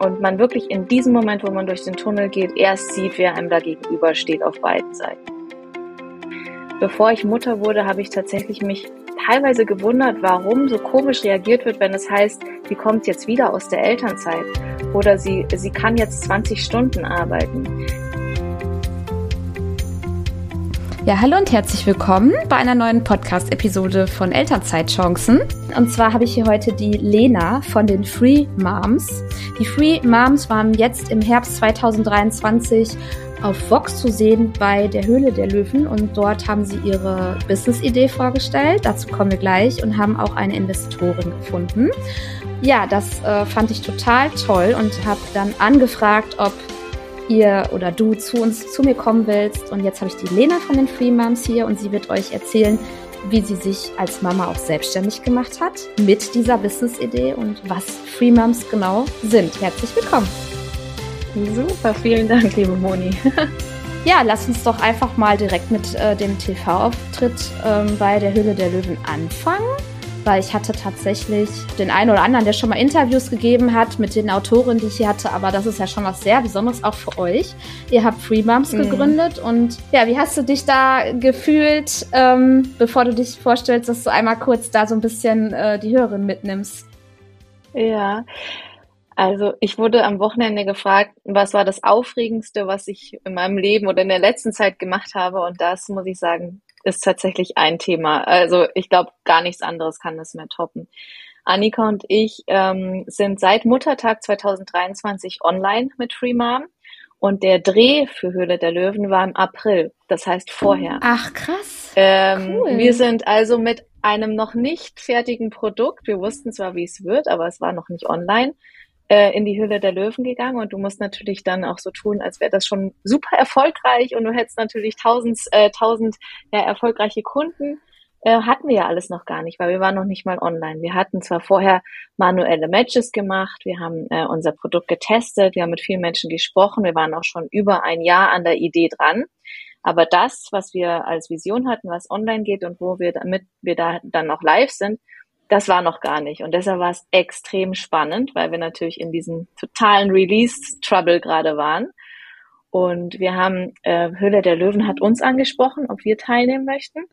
und man wirklich in diesem Moment, wo man durch den Tunnel geht, erst sieht, wer einem da gegenüber steht auf beiden Seiten. Bevor ich Mutter wurde, habe ich tatsächlich mich teilweise gewundert, warum so komisch reagiert wird, wenn es heißt, sie kommt jetzt wieder aus der Elternzeit oder sie, sie kann jetzt 20 Stunden arbeiten. Ja, hallo und herzlich willkommen bei einer neuen Podcast-Episode von Elternzeitchancen. Und zwar habe ich hier heute die Lena von den Free Moms. Die Free Moms waren jetzt im Herbst 2023 auf Vox zu sehen bei der Höhle der Löwen und dort haben sie ihre Business-Idee vorgestellt. Dazu kommen wir gleich und haben auch eine Investorin gefunden. Ja, das äh, fand ich total toll und habe dann angefragt, ob ihr oder du zu uns, zu mir kommen willst. Und jetzt habe ich die Lena von den Free Moms hier und sie wird euch erzählen, wie sie sich als Mama auch selbstständig gemacht hat mit dieser Business-Idee und was Free Moms genau sind. Herzlich willkommen. Super, vielen Dank, liebe Moni. ja, lass uns doch einfach mal direkt mit äh, dem TV-Auftritt ähm, bei der Höhle der Löwen anfangen weil ich hatte tatsächlich den einen oder anderen, der schon mal Interviews gegeben hat mit den Autorinnen, die ich hier hatte, aber das ist ja schon was sehr Besonderes auch für euch. Ihr habt Free Moms mhm. gegründet und ja, wie hast du dich da gefühlt, ähm, bevor du dich vorstellst, dass du einmal kurz da so ein bisschen äh, die Hörerin mitnimmst? Ja, also ich wurde am Wochenende gefragt, was war das Aufregendste, was ich in meinem Leben oder in der letzten Zeit gemacht habe und das muss ich sagen, ist tatsächlich ein Thema. Also ich glaube, gar nichts anderes kann das mehr toppen. Annika und ich ähm, sind seit Muttertag 2023 online mit Free Mom und der Dreh für Höhle der Löwen war im April, das heißt vorher. Ach krass. Ähm, cool. Wir sind also mit einem noch nicht fertigen Produkt, wir wussten zwar, wie es wird, aber es war noch nicht online, äh, in die Höhle der Löwen gegangen und du musst natürlich dann auch so tun, als wäre das schon super erfolgreich und du hättest natürlich tausend, äh, tausend ja, erfolgreiche Kunden. Äh, hatten wir ja alles noch gar nicht, weil wir waren noch nicht mal online. Wir hatten zwar vorher manuelle Matches gemacht, wir haben äh, unser Produkt getestet, wir haben mit vielen Menschen gesprochen, wir waren auch schon über ein Jahr an der Idee dran. Aber das, was wir als Vision hatten, was online geht und wo wir damit wir da dann noch live sind, das war noch gar nicht. Und deshalb war es extrem spannend, weil wir natürlich in diesem totalen Release-Trouble gerade waren. Und wir haben, äh, Höhle der Löwen hat uns angesprochen, ob wir teilnehmen möchten.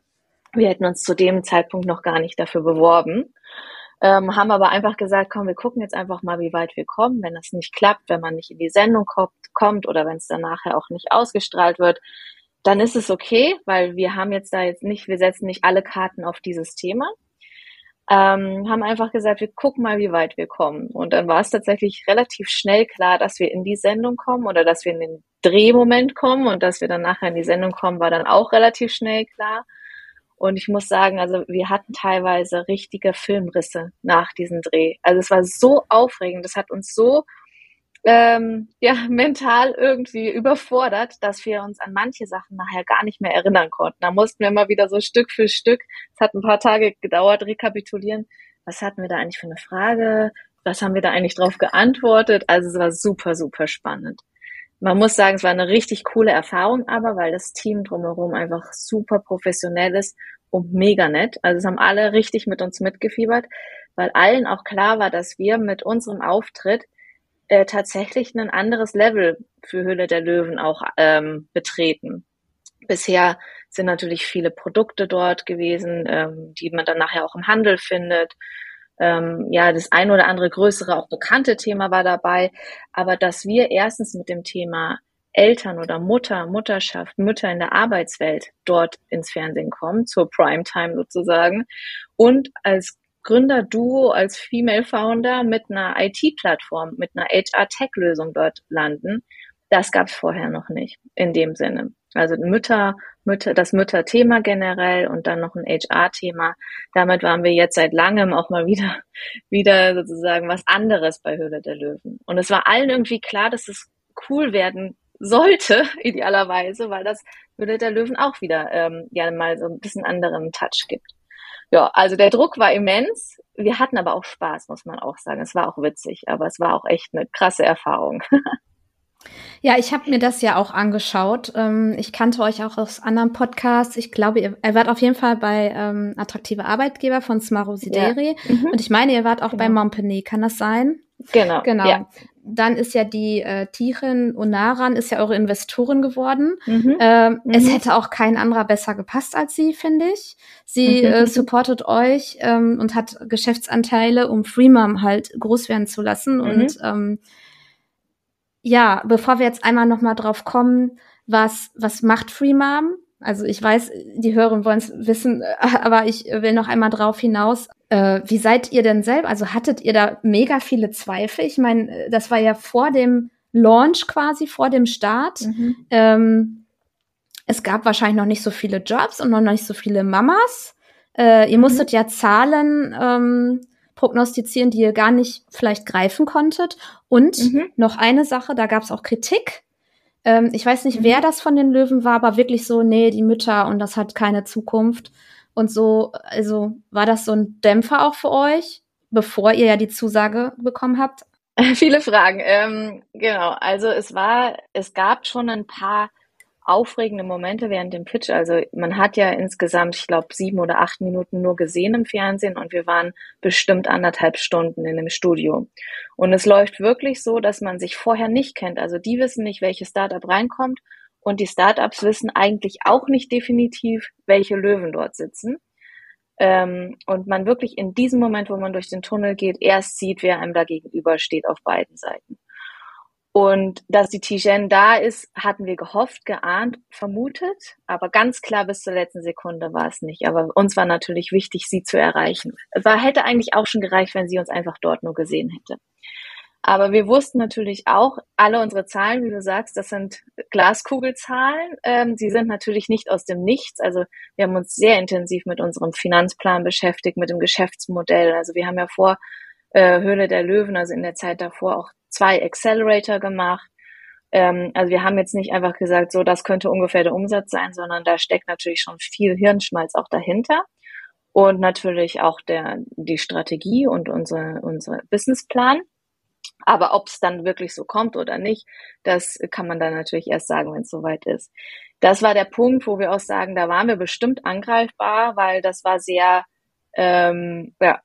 Wir hätten uns zu dem Zeitpunkt noch gar nicht dafür beworben. Ähm, haben aber einfach gesagt, komm, wir gucken jetzt einfach mal, wie weit wir kommen. Wenn das nicht klappt, wenn man nicht in die Sendung kommt, kommt oder wenn es dann nachher auch nicht ausgestrahlt wird, dann ist es okay, weil wir haben jetzt da jetzt nicht, wir setzen nicht alle Karten auf dieses Thema ähm, haben einfach gesagt, wir gucken mal, wie weit wir kommen. Und dann war es tatsächlich relativ schnell klar, dass wir in die Sendung kommen oder dass wir in den Drehmoment kommen und dass wir dann nachher in die Sendung kommen, war dann auch relativ schnell klar. Und ich muss sagen, also wir hatten teilweise richtige Filmrisse nach diesem Dreh. Also es war so aufregend, es hat uns so ähm, ja, mental irgendwie überfordert, dass wir uns an manche Sachen nachher gar nicht mehr erinnern konnten. Da mussten wir immer wieder so Stück für Stück, es hat ein paar Tage gedauert, rekapitulieren, was hatten wir da eigentlich für eine Frage, was haben wir da eigentlich drauf geantwortet. Also es war super, super spannend. Man muss sagen, es war eine richtig coole Erfahrung, aber weil das Team drumherum einfach super professionell ist und mega nett. Also es haben alle richtig mit uns mitgefiebert, weil allen auch klar war, dass wir mit unserem Auftritt äh, tatsächlich ein anderes Level für Höhle der Löwen auch ähm, betreten. Bisher sind natürlich viele Produkte dort gewesen, ähm, die man dann nachher auch im Handel findet. Ähm, ja, das ein oder andere größere, auch bekannte Thema war dabei. Aber dass wir erstens mit dem Thema Eltern oder Mutter, Mutterschaft, Mütter in der Arbeitswelt dort ins Fernsehen kommen, zur Primetime sozusagen, und als Gründerduo als Female Founder mit einer IT-Plattform, mit einer HR-Tech-Lösung dort landen. Das gab es vorher noch nicht in dem Sinne. Also Mütter, Mütter, das Mütterthema generell und dann noch ein HR-Thema. Damit waren wir jetzt seit langem auch mal wieder, wieder sozusagen was anderes bei Höhle der Löwen. Und es war allen irgendwie klar, dass es cool werden sollte, idealerweise, weil das Höhle der Löwen auch wieder ähm, ja mal so ein bisschen anderen Touch gibt ja, also der Druck war immens. Wir hatten aber auch Spaß, muss man auch sagen. Es war auch witzig, aber es war auch echt eine krasse Erfahrung. Ja, ich habe mir das ja auch angeschaut. Ähm, ich kannte euch auch aus anderen Podcasts. Ich glaube, ihr, ihr wart auf jeden Fall bei ähm, Attraktive Arbeitgeber von Smaro Sideri. Ja. Mhm. Und ich meine, ihr wart auch genau. bei Montpellier. Kann das sein? Genau. Genau. Ja. dann ist ja die äh, Tichin Unaran ist ja eure Investorin geworden. Mhm. Ähm, mhm. Es hätte auch kein anderer besser gepasst als sie, finde ich. Sie äh, supportet euch ähm, und hat Geschäftsanteile, um Freemom halt groß werden zu lassen. Mhm. Und ähm, ja, bevor wir jetzt einmal noch mal drauf kommen, was was macht Freemom? Also ich weiß, die Hörer wollen es wissen, aber ich will noch einmal drauf hinaus. Äh, wie seid ihr denn selber? Also hattet ihr da mega viele Zweifel? Ich meine, das war ja vor dem Launch quasi, vor dem Start. Mhm. Ähm, es gab wahrscheinlich noch nicht so viele Jobs und noch nicht so viele Mamas. Äh, ihr mhm. musstet ja Zahlen ähm, prognostizieren, die ihr gar nicht vielleicht greifen konntet. Und mhm. noch eine Sache, da gab es auch Kritik ähm, ich weiß nicht, mhm. wer das von den Löwen war, aber wirklich so, nee, die Mütter und das hat keine Zukunft. Und so, also war das so ein Dämpfer auch für euch, bevor ihr ja die Zusage bekommen habt? Viele Fragen. Ähm, genau, also es war, es gab schon ein paar aufregende Momente während dem Pitch. Also man hat ja insgesamt, ich glaube, sieben oder acht Minuten nur gesehen im Fernsehen und wir waren bestimmt anderthalb Stunden in dem Studio. Und es läuft wirklich so, dass man sich vorher nicht kennt. Also die wissen nicht, welches Startup reinkommt und die Startups wissen eigentlich auch nicht definitiv, welche Löwen dort sitzen. Ähm, und man wirklich in diesem Moment, wo man durch den Tunnel geht, erst sieht, wer einem da gegenüber steht auf beiden Seiten. Und dass die Tijen da ist, hatten wir gehofft, geahnt, vermutet, aber ganz klar bis zur letzten Sekunde war es nicht. Aber uns war natürlich wichtig, sie zu erreichen. War, hätte eigentlich auch schon gereicht, wenn sie uns einfach dort nur gesehen hätte. Aber wir wussten natürlich auch, alle unsere Zahlen, wie du sagst, das sind Glaskugelzahlen. Ähm, sie sind natürlich nicht aus dem Nichts. Also wir haben uns sehr intensiv mit unserem Finanzplan beschäftigt, mit dem Geschäftsmodell. Also wir haben ja vor äh, Höhle der Löwen, also in der Zeit davor auch zwei Accelerator gemacht. Ähm, also wir haben jetzt nicht einfach gesagt, so das könnte ungefähr der Umsatz sein, sondern da steckt natürlich schon viel Hirnschmalz auch dahinter und natürlich auch der die Strategie und unsere unsere Businessplan. Aber ob es dann wirklich so kommt oder nicht, das kann man dann natürlich erst sagen, wenn es soweit ist. Das war der Punkt, wo wir auch sagen, da waren wir bestimmt angreifbar, weil das war sehr, ähm, ja,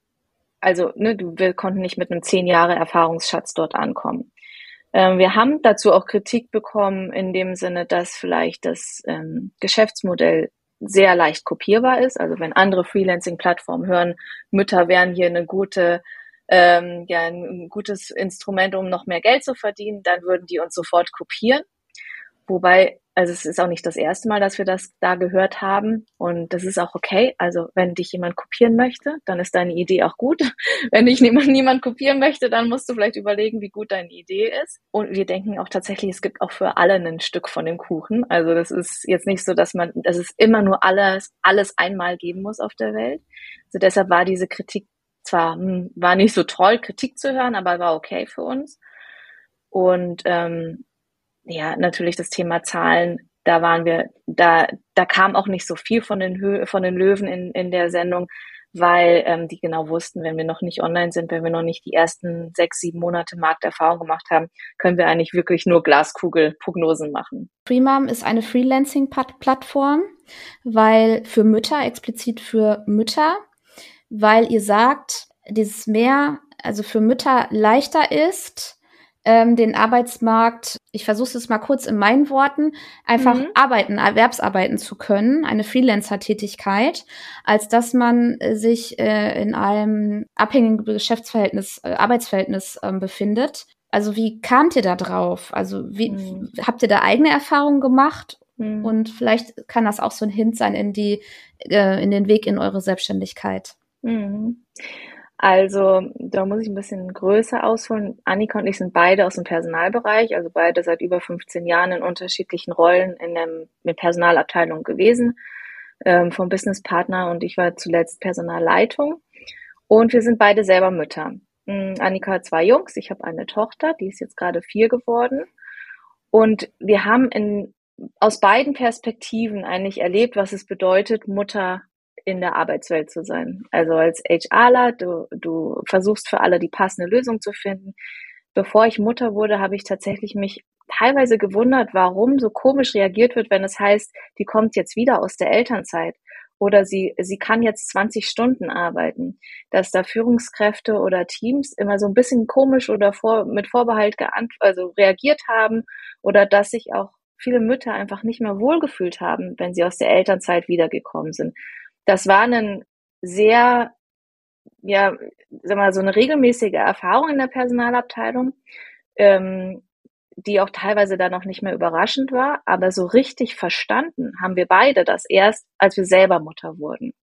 also ne, wir konnten nicht mit einem zehn Jahre Erfahrungsschatz dort ankommen. Ähm, wir haben dazu auch Kritik bekommen in dem Sinne, dass vielleicht das ähm, Geschäftsmodell sehr leicht kopierbar ist. Also wenn andere Freelancing-Plattformen hören, Mütter wären hier eine gute, ähm, ja, ein gutes Instrument, um noch mehr Geld zu verdienen, dann würden die uns sofort kopieren. Wobei also es ist auch nicht das erste Mal, dass wir das da gehört haben und das ist auch okay. Also wenn dich jemand kopieren möchte, dann ist deine Idee auch gut. Wenn dich niemand, niemand kopieren möchte, dann musst du vielleicht überlegen, wie gut deine Idee ist. Und wir denken auch tatsächlich, es gibt auch für alle ein Stück von dem Kuchen. Also das ist jetzt nicht so, dass man, dass es immer nur alles, alles einmal geben muss auf der Welt. Also deshalb war diese Kritik zwar, hm, war nicht so toll, Kritik zu hören, aber war okay für uns. Und ähm, ja, natürlich das Thema Zahlen, da waren wir, da, da kam auch nicht so viel von den, Hö von den Löwen in, in der Sendung, weil ähm, die genau wussten, wenn wir noch nicht online sind, wenn wir noch nicht die ersten sechs, sieben Monate Markterfahrung gemacht haben, können wir eigentlich wirklich nur Glaskugelprognosen machen. Freemom ist eine Freelancing-Plattform, weil für Mütter, explizit für Mütter, weil ihr sagt, dieses mehr, also für Mütter leichter ist, ähm, den Arbeitsmarkt, ich versuche es mal kurz in meinen Worten, einfach mhm. arbeiten, Erwerbsarbeiten zu können, eine Freelancer-Tätigkeit, als dass man äh, sich äh, in einem abhängigen Geschäftsverhältnis, äh, Arbeitsverhältnis äh, befindet. Also wie kamt ihr da drauf? Also wie mhm. habt ihr da eigene Erfahrungen gemacht? Mhm. Und vielleicht kann das auch so ein Hint sein in die, äh, in den Weg in eure Selbstständigkeit. Also da muss ich ein bisschen größer ausholen. Annika und ich sind beide aus dem Personalbereich, also beide seit über 15 Jahren in unterschiedlichen Rollen in der mit Personalabteilung gewesen, ähm, vom Businesspartner und ich war zuletzt Personalleitung. Und wir sind beide selber Mütter. Ähm, Annika hat zwei Jungs, ich habe eine Tochter, die ist jetzt gerade vier geworden. Und wir haben in, aus beiden Perspektiven eigentlich erlebt, was es bedeutet, Mutter in der Arbeitswelt zu sein. Also als HRler, du, du versuchst für alle die passende Lösung zu finden. Bevor ich Mutter wurde, habe ich tatsächlich mich teilweise gewundert, warum so komisch reagiert wird, wenn es heißt, die kommt jetzt wieder aus der Elternzeit. oder sie, sie kann jetzt 20 Stunden arbeiten, dass da Führungskräfte oder Teams immer so ein bisschen komisch oder vor, mit Vorbehalt geant also reagiert haben oder dass sich auch viele Mütter einfach nicht mehr wohlgefühlt haben, wenn sie aus der Elternzeit wiedergekommen sind. Das war ein sehr, ja, sag mal, so eine regelmäßige Erfahrung in der Personalabteilung. Ähm, die auch teilweise dann noch nicht mehr überraschend war, aber so richtig verstanden haben wir beide das erst, als wir selber Mutter wurden.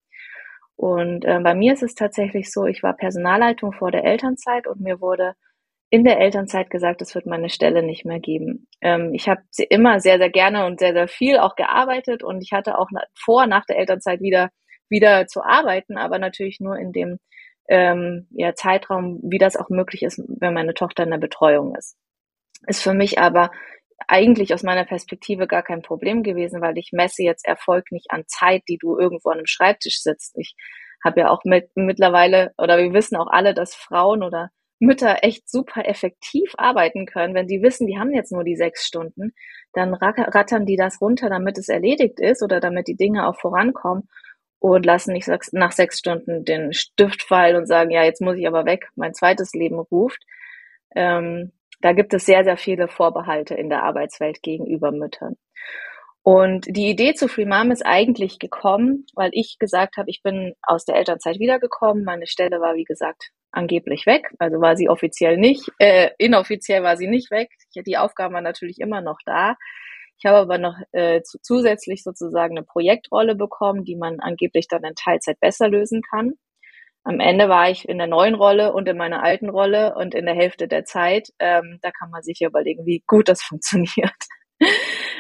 Und äh, bei mir ist es tatsächlich so, ich war Personalleitung vor der Elternzeit und mir wurde in der Elternzeit gesagt, es wird meine Stelle nicht mehr geben. Ähm, ich habe immer sehr, sehr gerne und sehr, sehr viel auch gearbeitet und ich hatte auch vor, nach der Elternzeit wieder, wieder zu arbeiten, aber natürlich nur in dem ähm, ja, Zeitraum, wie das auch möglich ist, wenn meine Tochter in der Betreuung ist. Ist für mich aber eigentlich aus meiner Perspektive gar kein Problem gewesen, weil ich messe jetzt Erfolg nicht an Zeit, die du irgendwo an einem Schreibtisch sitzt. Ich habe ja auch mit, mittlerweile, oder wir wissen auch alle, dass Frauen oder Mütter echt super effektiv arbeiten können. Wenn sie wissen, die haben jetzt nur die sechs Stunden, dann rattern die das runter, damit es erledigt ist oder damit die Dinge auch vorankommen und lassen nicht nach sechs Stunden den Stift fallen und sagen, ja, jetzt muss ich aber weg, mein zweites Leben ruft. Ähm, da gibt es sehr, sehr viele Vorbehalte in der Arbeitswelt gegenüber Müttern. Und die Idee zu Free Mom ist eigentlich gekommen, weil ich gesagt habe, ich bin aus der Elternzeit wiedergekommen. Meine Stelle war, wie gesagt, angeblich weg. Also war sie offiziell nicht, äh, inoffiziell war sie nicht weg. Die Aufgaben waren natürlich immer noch da. Ich habe aber noch äh, zu, zusätzlich sozusagen eine Projektrolle bekommen, die man angeblich dann in Teilzeit besser lösen kann am Ende war ich in der neuen Rolle und in meiner alten Rolle und in der Hälfte der Zeit. Ähm, da kann man sich ja überlegen, wie gut das funktioniert.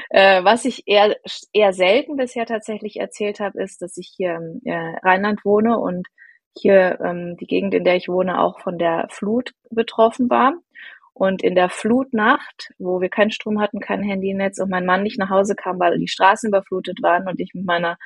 äh, was ich eher, eher selten bisher tatsächlich erzählt habe, ist, dass ich hier im äh, Rheinland wohne und hier ähm, die Gegend, in der ich wohne, auch von der Flut betroffen war. Und in der Flutnacht, wo wir keinen Strom hatten, kein Handynetz und mein Mann nicht nach Hause kam, weil die Straßen überflutet waren und ich mit meiner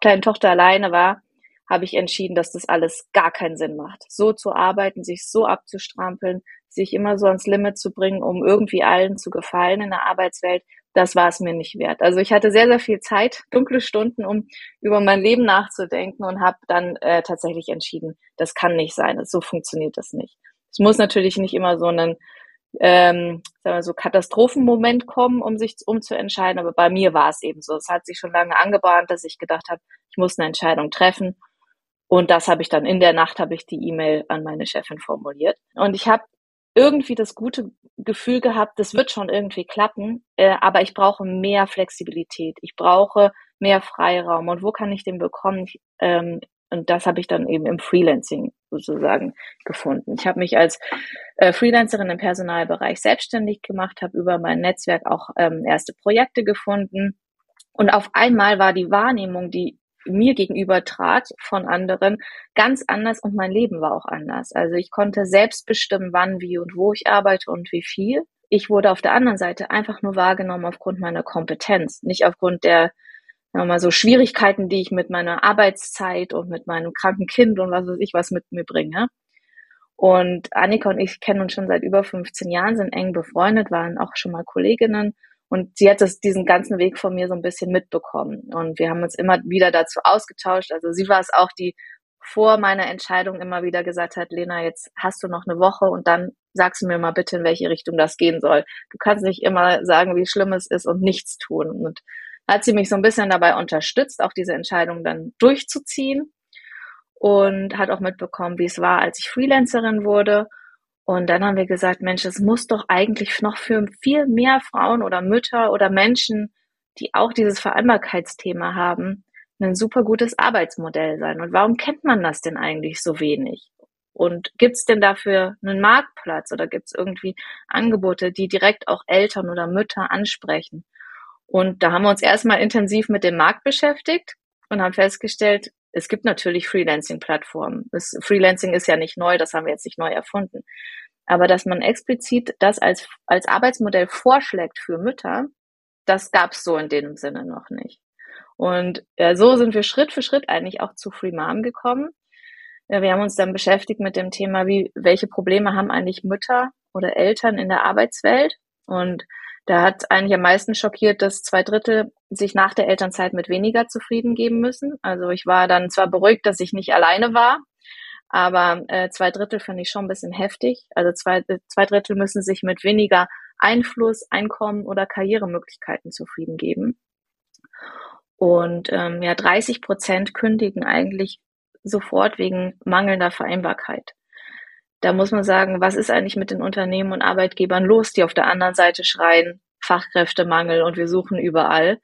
kleinen Tochter alleine war, habe ich entschieden, dass das alles gar keinen Sinn macht. So zu arbeiten, sich so abzustrampeln, sich immer so ans Limit zu bringen, um irgendwie allen zu gefallen in der Arbeitswelt, das war es mir nicht wert. Also ich hatte sehr, sehr viel Zeit, dunkle Stunden, um über mein Leben nachzudenken und habe dann äh, tatsächlich entschieden, das kann nicht sein, so funktioniert das nicht. Es muss natürlich nicht immer so einen ähm, sagen wir so Katastrophenmoment kommen, um sich umzuentscheiden, aber bei mir war es eben so. Es hat sich schon lange angebahnt, dass ich gedacht habe, ich muss eine Entscheidung treffen und das habe ich dann in der Nacht habe ich die E-Mail an meine Chefin formuliert. Und ich habe irgendwie das gute Gefühl gehabt, das wird schon irgendwie klappen, äh, aber ich brauche mehr Flexibilität. Ich brauche mehr Freiraum. Und wo kann ich den bekommen? Ich, ähm, und das habe ich dann eben im Freelancing sozusagen gefunden. Ich habe mich als äh, Freelancerin im Personalbereich selbstständig gemacht, habe über mein Netzwerk auch ähm, erste Projekte gefunden. Und auf einmal war die Wahrnehmung, die mir gegenüber trat von anderen, ganz anders und mein Leben war auch anders. Also ich konnte selbst bestimmen, wann, wie und wo ich arbeite und wie viel. Ich wurde auf der anderen Seite einfach nur wahrgenommen aufgrund meiner Kompetenz, nicht aufgrund der mal so Schwierigkeiten, die ich mit meiner Arbeitszeit und mit meinem kranken Kind und was weiß ich was mit mir bringe. Und Annika und ich kennen uns schon seit über 15 Jahren, sind eng befreundet, waren auch schon mal Kolleginnen und sie hat das, diesen ganzen Weg von mir so ein bisschen mitbekommen. Und wir haben uns immer wieder dazu ausgetauscht. Also sie war es auch, die vor meiner Entscheidung immer wieder gesagt hat, Lena, jetzt hast du noch eine Woche und dann sagst du mir mal bitte, in welche Richtung das gehen soll. Du kannst nicht immer sagen, wie schlimm es ist und nichts tun. Und hat sie mich so ein bisschen dabei unterstützt, auch diese Entscheidung dann durchzuziehen und hat auch mitbekommen, wie es war, als ich Freelancerin wurde und dann haben wir gesagt, Mensch, es muss doch eigentlich noch für viel mehr Frauen oder Mütter oder Menschen, die auch dieses Vereinbarkeitsthema haben, ein super gutes Arbeitsmodell sein. Und warum kennt man das denn eigentlich so wenig? Und gibt es denn dafür einen Marktplatz oder gibt es irgendwie Angebote, die direkt auch Eltern oder Mütter ansprechen? Und da haben wir uns erstmal intensiv mit dem Markt beschäftigt und haben festgestellt, es gibt natürlich Freelancing-Plattformen. Freelancing ist ja nicht neu, das haben wir jetzt nicht neu erfunden. Aber dass man explizit das als, als Arbeitsmodell vorschlägt für Mütter, das gab es so in dem Sinne noch nicht. Und äh, so sind wir Schritt für Schritt eigentlich auch zu Free Mom gekommen. Ja, wir haben uns dann beschäftigt mit dem Thema, wie, welche Probleme haben eigentlich Mütter oder Eltern in der Arbeitswelt? Und Da hat eigentlich am meisten schockiert, dass zwei Drittel sich nach der Elternzeit mit weniger zufrieden geben müssen. Also ich war dann zwar beruhigt, dass ich nicht alleine war, aber äh, zwei Drittel finde ich schon ein bisschen heftig. Also zwei, zwei Drittel müssen sich mit weniger Einfluss, Einkommen oder Karrieremöglichkeiten zufrieden geben. Und ähm, ja, 30 Prozent kündigen eigentlich sofort wegen mangelnder Vereinbarkeit. Da muss man sagen, was ist eigentlich mit den Unternehmen und Arbeitgebern los, die auf der anderen Seite schreien, Fachkräftemangel und wir suchen überall,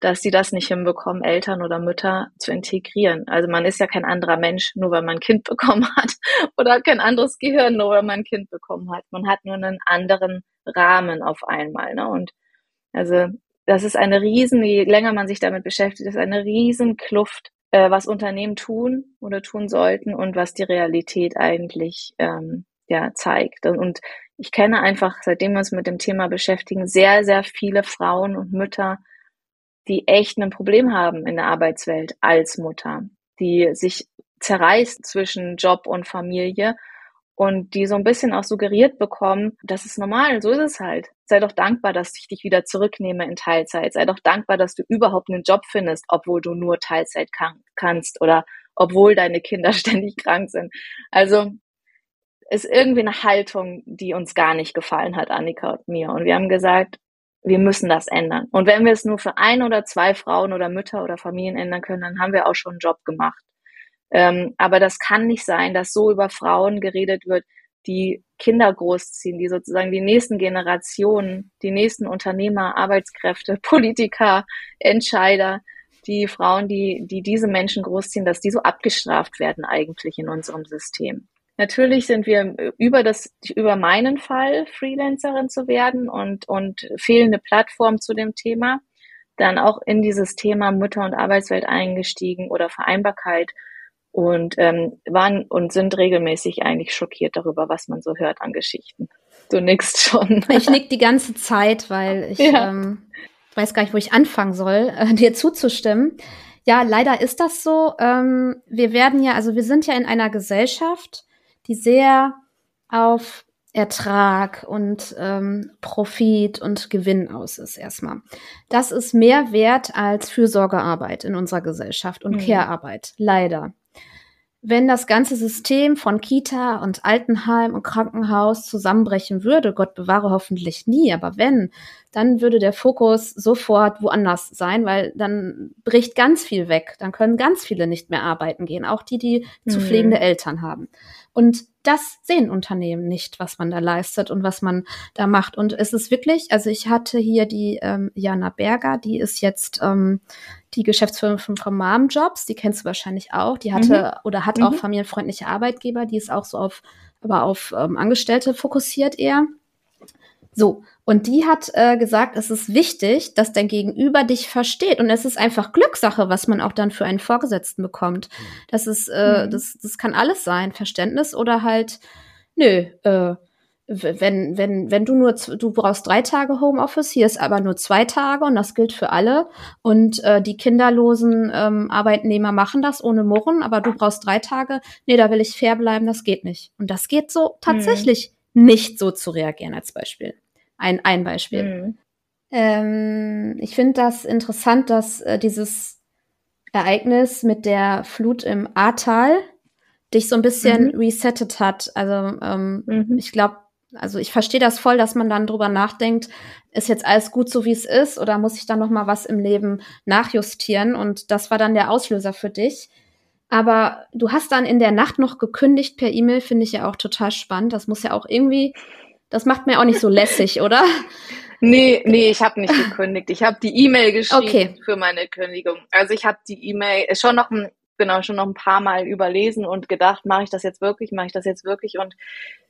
dass sie das nicht hinbekommen, Eltern oder Mütter zu integrieren. Also man ist ja kein anderer Mensch, nur weil man ein Kind bekommen hat oder kein anderes Gehirn, nur weil man ein Kind bekommen hat. Man hat nur einen anderen Rahmen auf einmal. Ne? Und also das ist eine riesen, je länger man sich damit beschäftigt, ist eine riesen Kluft, äh, was Unternehmen tun oder tun sollten und was die Realität eigentlich ähm, ja zeigt. Und ich kenne einfach, seitdem wir uns mit dem Thema beschäftigen, sehr, sehr viele Frauen und Mütter, die echt ein Problem haben in der Arbeitswelt als Mutter, die sich zerreißt zwischen Job und Familie und die so ein bisschen auch suggeriert bekommen, das ist normal, so ist es halt. Sei doch dankbar, dass ich dich wieder zurücknehme in Teilzeit. Sei doch dankbar, dass du überhaupt einen Job findest, obwohl du nur Teilzeit kann, kannst oder obwohl deine Kinder ständig krank sind. Also ist irgendwie eine Haltung, die uns gar nicht gefallen hat, Annika und mir. Und wir haben gesagt, wir müssen das ändern. Und wenn wir es nur für ein oder zwei Frauen oder Mütter oder Familien ändern können, dann haben wir auch schon einen Job gemacht. Ähm, aber das kann nicht sein, dass so über Frauen geredet wird, die Kinder großziehen, die sozusagen die nächsten Generationen, die nächsten Unternehmer, Arbeitskräfte, Politiker, Entscheider, die Frauen, die, die diese Menschen großziehen, dass die so abgestraft werden eigentlich in unserem System. Natürlich sind wir über das, über meinen Fall Freelancerin zu werden und, und fehlende Plattform zu dem Thema, dann auch in dieses Thema Mutter- und Arbeitswelt eingestiegen oder Vereinbarkeit und ähm, waren und sind regelmäßig eigentlich schockiert darüber, was man so hört an Geschichten. Du nickst schon. Ich nick die ganze Zeit, weil ich ja. ähm, weiß gar nicht, wo ich anfangen soll, äh, dir zuzustimmen. Ja, leider ist das so. Ähm, wir werden ja, also wir sind ja in einer Gesellschaft, die sehr auf Ertrag und ähm, Profit und Gewinn aus ist erstmal. Das ist mehr wert als Fürsorgearbeit in unserer Gesellschaft und mhm. Care-Arbeit, leider wenn das ganze System von Kita und Altenheim und Krankenhaus zusammenbrechen würde, Gott bewahre hoffentlich nie, aber wenn, dann würde der Fokus sofort woanders sein, weil dann bricht ganz viel weg. Dann können ganz viele nicht mehr arbeiten gehen, auch die, die mhm. zu pflegende Eltern haben. Und das sehen Unternehmen nicht, was man da leistet und was man da macht. Und es ist wirklich, also ich hatte hier die ähm, Jana Berger, die ist jetzt ähm, die Geschäftsführerin von Mom Jobs, die kennst du wahrscheinlich auch. Die hatte mhm. oder hat mhm. auch familienfreundliche Arbeitgeber, die ist auch so auf, aber auf ähm, Angestellte fokussiert eher. So, und die hat äh, gesagt, es ist wichtig, dass dein Gegenüber dich versteht. Und es ist einfach Glückssache, was man auch dann für einen Vorgesetzten bekommt. Das ist, äh, mhm. das, das kann alles sein, Verständnis oder halt, nö, äh, wenn, wenn, wenn du nur, du brauchst drei Tage Homeoffice, hier ist aber nur zwei Tage und das gilt für alle. Und äh, die kinderlosen ähm, Arbeitnehmer machen das ohne Murren, aber du brauchst drei Tage. Nee, da will ich fair bleiben, das geht nicht. Und das geht so hm. tatsächlich mhm. nicht so zu reagieren als Beispiel. Ein, ein Beispiel. Mhm. Ähm, ich finde das interessant, dass äh, dieses Ereignis mit der Flut im Ahrtal dich so ein bisschen mhm. resettet hat. Also ähm, mhm. ich glaube, also ich verstehe das voll, dass man dann drüber nachdenkt, ist jetzt alles gut so wie es ist oder muss ich dann noch mal was im Leben nachjustieren und das war dann der Auslöser für dich. Aber du hast dann in der Nacht noch gekündigt per E-Mail, finde ich ja auch total spannend. Das muss ja auch irgendwie, das macht mir auch nicht so lässig, oder? Nee, nee, ich habe nicht gekündigt. Ich habe die E-Mail geschrieben okay. für meine Kündigung. Also ich habe die E-Mail schon noch ein genau schon noch ein paar Mal überlesen und gedacht, mache ich das jetzt wirklich, mache ich das jetzt wirklich und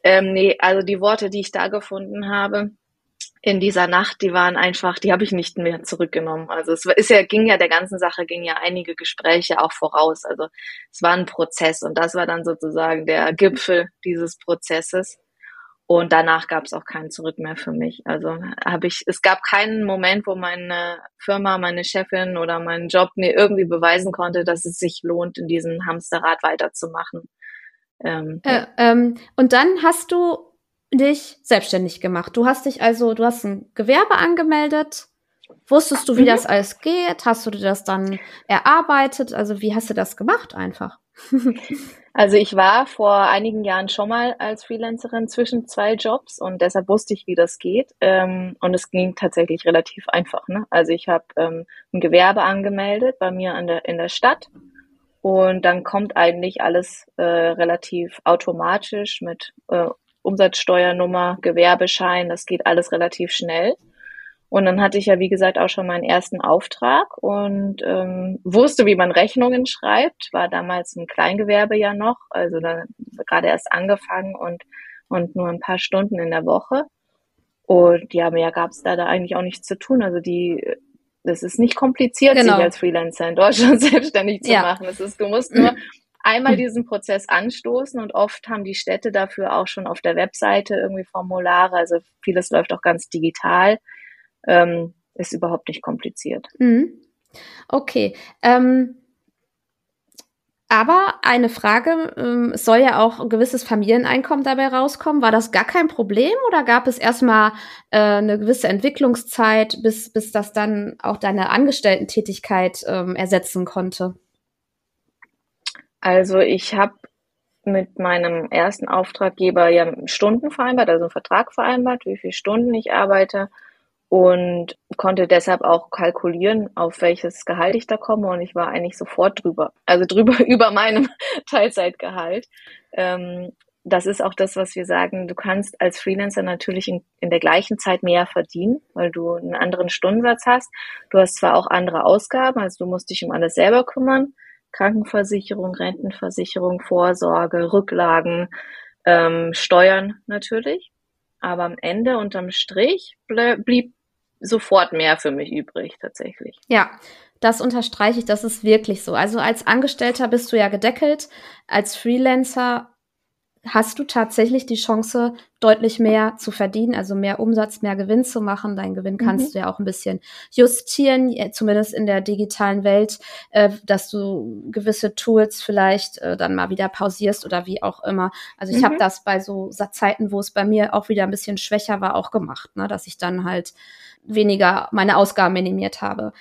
ähm, nee, also die Worte, die ich da gefunden habe in dieser Nacht, die waren einfach, die habe ich nicht mehr zurückgenommen. Also es ist ja ging ja der ganzen Sache ging ja einige Gespräche auch voraus. Also es war ein Prozess und das war dann sozusagen der Gipfel dieses Prozesses. Und danach gab es auch kein Zurück mehr für mich. Also habe ich, es gab keinen Moment, wo meine Firma, meine Chefin oder mein Job mir irgendwie beweisen konnte, dass es sich lohnt, in diesem Hamsterrad weiterzumachen. Ähm, äh, ähm, und dann hast du dich selbstständig gemacht. Du hast dich also, du hast ein Gewerbe angemeldet. Wusstest du, wie mhm. das alles geht? Hast du dir das dann erarbeitet? Also wie hast du das gemacht einfach? Also ich war vor einigen Jahren schon mal als Freelancerin zwischen zwei Jobs und deshalb wusste ich, wie das geht. Ähm, und es ging tatsächlich relativ einfach. Ne? Also ich habe ähm, ein Gewerbe angemeldet bei mir in der Stadt und dann kommt eigentlich alles äh, relativ automatisch mit äh, Umsatzsteuernummer, Gewerbeschein. Das geht alles relativ schnell. Und dann hatte ich ja, wie gesagt, auch schon meinen ersten Auftrag und ähm, wusste, wie man Rechnungen schreibt. War damals ein Kleingewerbe ja noch, also da gerade erst angefangen und, und nur ein paar Stunden in der Woche. Und ja, mehr gab es da, da eigentlich auch nichts zu tun. Also die, das ist nicht kompliziert, genau. sich als Freelancer in Deutschland selbstständig zu ja. machen. Es ist, du musst nur einmal diesen Prozess anstoßen und oft haben die Städte dafür auch schon auf der Webseite irgendwie Formulare. Also vieles läuft auch ganz digital ähm, ist überhaupt nicht kompliziert. Mhm. Okay. Ähm, aber eine Frage, ähm, es soll ja auch ein gewisses Familieneinkommen dabei rauskommen. War das gar kein Problem oder gab es erstmal äh, eine gewisse Entwicklungszeit, bis, bis das dann auch deine Angestellten-Tätigkeit ähm, ersetzen konnte? Also ich habe mit meinem ersten Auftraggeber ja Stunden vereinbart, also einen Vertrag vereinbart, wie viele Stunden ich arbeite und konnte deshalb auch kalkulieren, auf welches Gehalt ich da komme und ich war eigentlich sofort drüber, also drüber über meinem Teilzeitgehalt. Ähm, das ist auch das, was wir sagen. Du kannst als Freelancer natürlich in, in, der gleichen Zeit mehr verdienen, weil du einen anderen Stundensatz hast. Du hast zwar auch andere Ausgaben, also du musst dich um alles selber kümmern. Krankenversicherung, Rentenversicherung, Vorsorge, Rücklagen, ähm, Steuern natürlich. Aber am Ende unterm Strich blieb sofort mehr für mich übrig, tatsächlich. Ja, das unterstreiche ich, das ist wirklich so. Also als Angestellter bist du ja gedeckelt, als Freelancer hast du tatsächlich die Chance, deutlich mehr zu verdienen, also mehr Umsatz, mehr Gewinn zu machen. Dein Gewinn kannst mhm. du ja auch ein bisschen justieren, zumindest in der digitalen Welt, äh, dass du gewisse Tools vielleicht äh, dann mal wieder pausierst oder wie auch immer. Also ich mhm. habe das bei so Zeiten, wo es bei mir auch wieder ein bisschen schwächer war, auch gemacht, ne? dass ich dann halt weniger meine Ausgaben minimiert habe.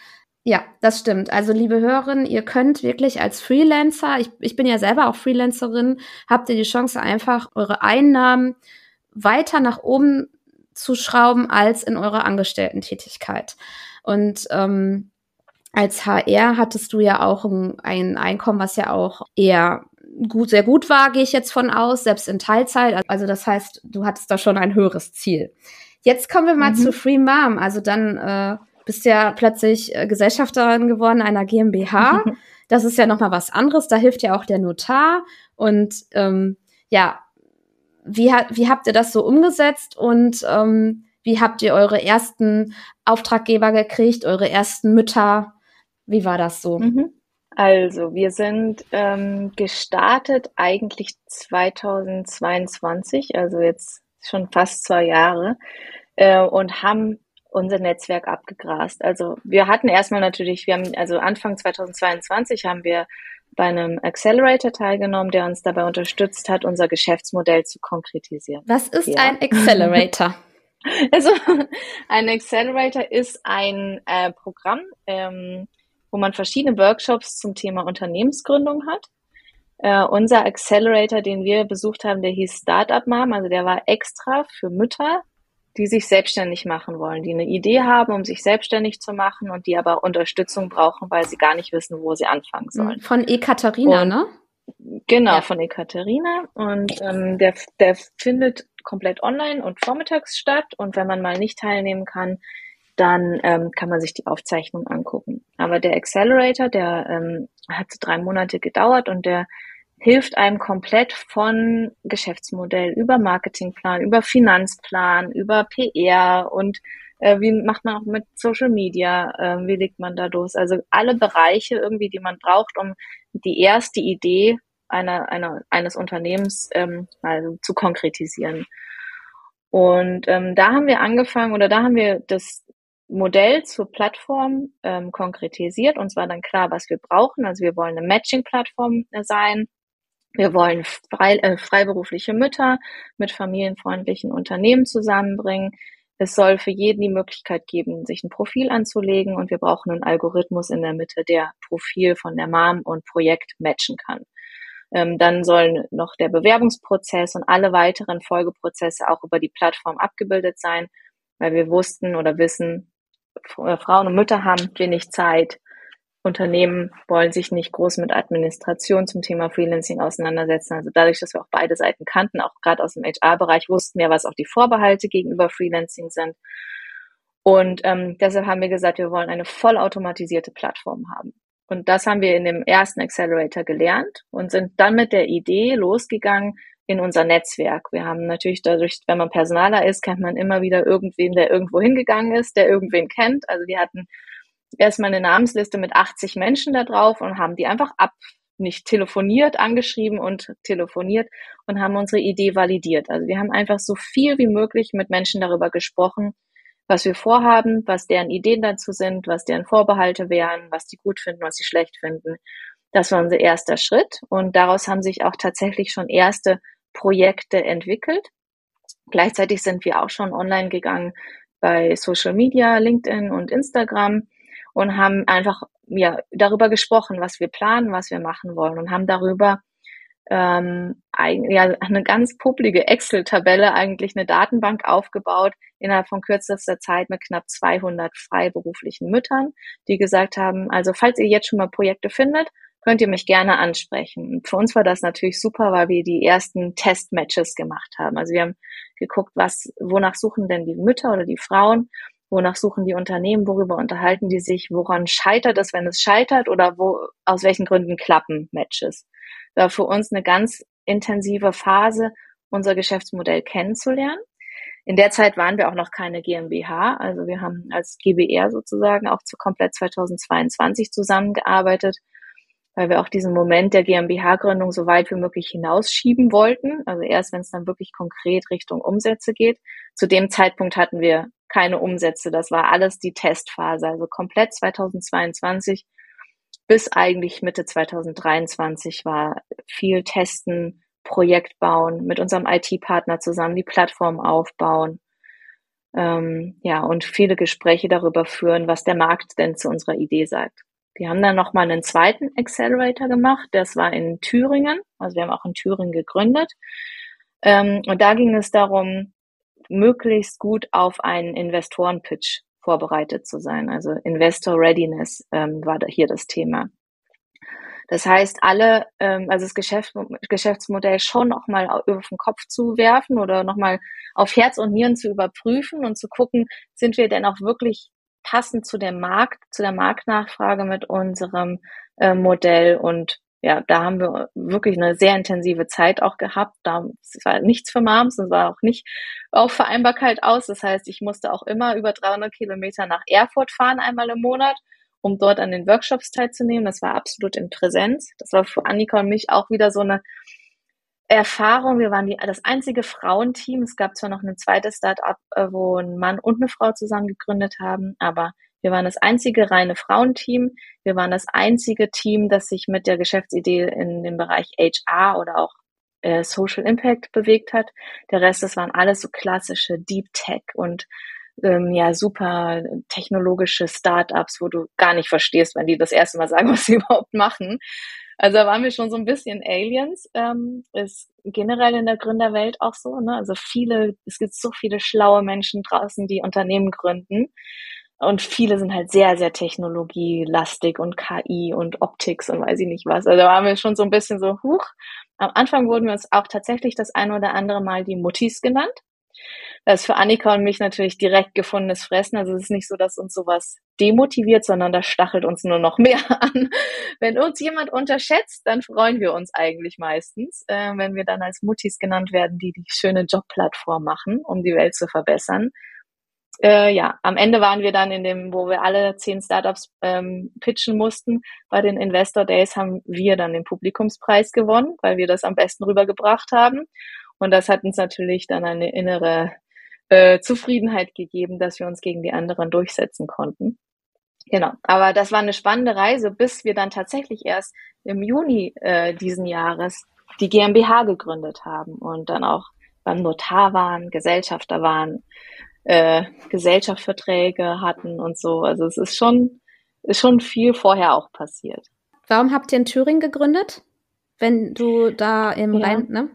Ja, das stimmt. Also liebe Hörerinnen, ihr könnt wirklich als Freelancer, ich, ich bin ja selber auch Freelancerin, habt ihr die Chance einfach eure Einnahmen weiter nach oben zu schrauben als in eurer Angestellten-Tätigkeit. Und ähm, als HR hattest du ja auch ein, ein Einkommen, was ja auch eher gut, sehr gut war, gehe ich jetzt von aus, selbst in Teilzeit. Also das heißt, du hattest da schon ein höheres Ziel. Jetzt kommen wir mal mhm. zu Free Mom. Also dann äh, bist du ja plötzlich äh, Gesellschafterin geworden einer GmbH. Das ist ja noch mal was anderes. Da hilft ja auch der Notar. Und ähm, ja, wie, ha wie habt ihr das so umgesetzt und ähm, wie habt ihr eure ersten Auftraggeber gekriegt, eure ersten Mütter? Wie war das so? Mhm. Also, wir sind ähm, gestartet eigentlich 2022, also jetzt schon fast zwei Jahre, äh, und haben unser Netzwerk abgegrast. Also wir hatten erstmal natürlich, wir haben, also Anfang 2022 haben wir bei einem Accelerator teilgenommen, der uns dabei unterstützt hat, unser Geschäftsmodell zu konkretisieren. Was ist ja. ein Accelerator? Also ein Accelerator ist ein äh, Programm, ähm, wo man verschiedene Workshops zum Thema Unternehmensgründung hat. Äh, unser Accelerator, den wir besucht haben, der hieß Startup Mom, also der war extra für Mütter, die sich selbstständig machen wollen, die eine Idee haben, um sich selbstständig zu machen und die aber Unterstützung brauchen, weil sie gar nicht wissen, wo sie anfangen sollen. Von Ekaterina, ne? Genau, ja. von Ekaterina. Und ähm, der, der findet komplett online und vormittags statt. Und wenn man mal nicht teilnehmen kann, dann ähm, kann man sich die Aufzeichnung angucken. Aber der Accelerator, der ähm, hat so drei Monate gedauert und der hilft einem komplett von Geschäftsmodell über Marketingplan, über Finanzplan, über PR und äh, wie macht man auch mit Social Media, äh, wie legt man da los? Also alle Bereiche irgendwie, die man braucht, um die erste Idee einer, einer, eines Unternehmens ähm, also zu konkretisieren. Und ähm, da haben wir angefangen oder da haben wir das Modell zur Plattform ähm, konkretisiert. Und zwar dann klar, was wir brauchen. Also wir wollen eine Matching-Plattform sein Wir wollen frei, äh, freiberufliche Mütter mit familienfreundlichen Unternehmen zusammenbringen. Es soll für jeden die Möglichkeit geben, sich ein Profil anzulegen und wir brauchen einen Algorithmus in der Mitte, der Profil von der Mom und Projekt matchen kann. Ähm, dann sollen noch der Bewerbungsprozess und alle weiteren Folgeprozesse auch über die Plattform abgebildet sein, weil wir wussten oder wissen, äh, Frauen und Mütter haben wenig Zeit, Unternehmen wollen sich nicht groß mit Administration zum Thema Freelancing auseinandersetzen. Also dadurch, dass wir auch beide Seiten kannten, auch gerade aus dem HR-Bereich, wussten wir, was auch die Vorbehalte gegenüber Freelancing sind. Und ähm, deshalb haben wir gesagt, wir wollen eine vollautomatisierte Plattform haben. Und das haben wir in dem ersten Accelerator gelernt und sind dann mit der Idee losgegangen in unser Netzwerk. Wir haben natürlich dadurch, wenn man Personaler ist, kennt man immer wieder irgendwen, der irgendwo hingegangen ist, der irgendwen kennt. Also wir hatten erstmal eine Namensliste mit 80 Menschen da drauf und haben die einfach ab, nicht telefoniert, angeschrieben und telefoniert und haben unsere Idee validiert. Also wir haben einfach so viel wie möglich mit Menschen darüber gesprochen, was wir vorhaben, was deren Ideen dazu sind, was deren Vorbehalte wären, was die gut finden, was sie schlecht finden. Das war unser erster Schritt und daraus haben sich auch tatsächlich schon erste Projekte entwickelt. Gleichzeitig sind wir auch schon online gegangen bei Social Media, LinkedIn und Instagram und haben einfach ja, darüber gesprochen, was wir planen, was wir machen wollen und haben darüber ähm, ein, ja, eine ganz publige Excel-Tabelle, eigentlich eine Datenbank aufgebaut innerhalb von kürzester Zeit mit knapp 200 freiberuflichen Müttern, die gesagt haben, also falls ihr jetzt schon mal Projekte findet, könnt ihr mich gerne ansprechen. Und für uns war das natürlich super, weil wir die ersten Test-Matches gemacht haben. Also wir haben geguckt, was, wonach suchen denn die Mütter oder die Frauen Wonach suchen die Unternehmen? Worüber unterhalten die sich? Woran scheitert es, wenn es scheitert? Oder wo, aus welchen Gründen klappen Matches? Da für uns eine ganz intensive Phase, unser Geschäftsmodell kennenzulernen. In der Zeit waren wir auch noch keine GmbH, also wir haben als GBR sozusagen auch zu komplett 2022 zusammengearbeitet, weil wir auch diesen Moment der GmbH-Gründung so weit wie möglich hinausschieben wollten. Also erst wenn es dann wirklich konkret Richtung Umsätze geht. Zu dem Zeitpunkt hatten wir keine Umsätze. Das war alles die Testphase, also komplett 2022 bis eigentlich Mitte 2023 war viel Testen, Projekt bauen, mit unserem IT-Partner zusammen die Plattform aufbauen. Ähm, ja, und viele Gespräche darüber führen, was der Markt denn zu unserer Idee sagt. Wir haben dann nochmal einen zweiten Accelerator gemacht, das war in Thüringen, also wir haben auch in Thüringen gegründet. Ähm, und da ging es darum, möglichst gut auf einen Investorenpitch vorbereitet zu sein. Also Investor Readiness ähm, war hier das Thema. Das heißt, alle, ähm, also das Geschäft, Geschäftsmodell schon nochmal auf den Kopf zu werfen oder nochmal auf Herz und Nieren zu überprüfen und zu gucken, sind wir denn auch wirklich passend zu dem Markt, zu der Marktnachfrage mit unserem äh, Modell und ja, da haben wir wirklich eine sehr intensive Zeit auch gehabt. Da war nichts für Moms und war auch nicht auf Vereinbarkeit aus. Das heißt, ich musste auch immer über 300 Kilometer nach Erfurt fahren, einmal im Monat, um dort an den Workshops teilzunehmen. Das war absolut in Präsenz. Das war für Annika und mich auch wieder so eine Erfahrung. Wir waren die, das einzige Frauenteam. Es gab zwar noch ein zweites Start-up, äh, wo ein Mann und eine Frau zusammen gegründet haben, aber wir waren das einzige reine Frauenteam. Wir waren das einzige Team, das sich mit der Geschäftsidee in dem Bereich HR oder auch äh, Social Impact bewegt hat. Der Rest, das waren alles so klassische Deep Tech und ähm, ja super technologische Startups, wo du gar nicht verstehst, wenn die das erste Mal sagen, was sie überhaupt machen. Also da waren wir schon so ein bisschen Aliens. Ähm, ist generell in der Gründerwelt auch so. Ne? Also viele, es gibt so viele schlaue Menschen draußen, die Unternehmen gründen. Und viele sind halt sehr, sehr technologielastig und KI und Optics und weiß ich nicht was. Also da waren wir schon so ein bisschen so, huch. Am Anfang wurden wir uns auch tatsächlich das ein oder andere Mal die Muttis genannt. Das ist für Annika und mich natürlich direkt gefundenes Fressen. Also es ist nicht so, dass uns sowas demotiviert, sondern das stachelt uns nur noch mehr an. Wenn uns jemand unterschätzt, dann freuen wir uns eigentlich meistens, äh, wenn wir dann als Muttis genannt werden, die die schöne Jobplattform machen, um die Welt zu verbessern äh, ja, am Ende waren wir dann in dem, wo wir alle zehn Startups ähm, pitchen mussten. Bei den Investor Days haben wir dann den Publikumspreis gewonnen, weil wir das am besten rübergebracht haben. Und das hat uns natürlich dann eine innere äh, Zufriedenheit gegeben, dass wir uns gegen die anderen durchsetzen konnten. Genau, aber das war eine spannende Reise, bis wir dann tatsächlich erst im Juni äh, diesen Jahres die GmbH gegründet haben und dann auch beim Notar waren, Gesellschafter waren, äh, Gesellschaftsverträge hatten und so. Also es ist schon, ist schon viel vorher auch passiert. Warum habt ihr in Thüringen gegründet? Wenn du da im ja. Rhein, ne?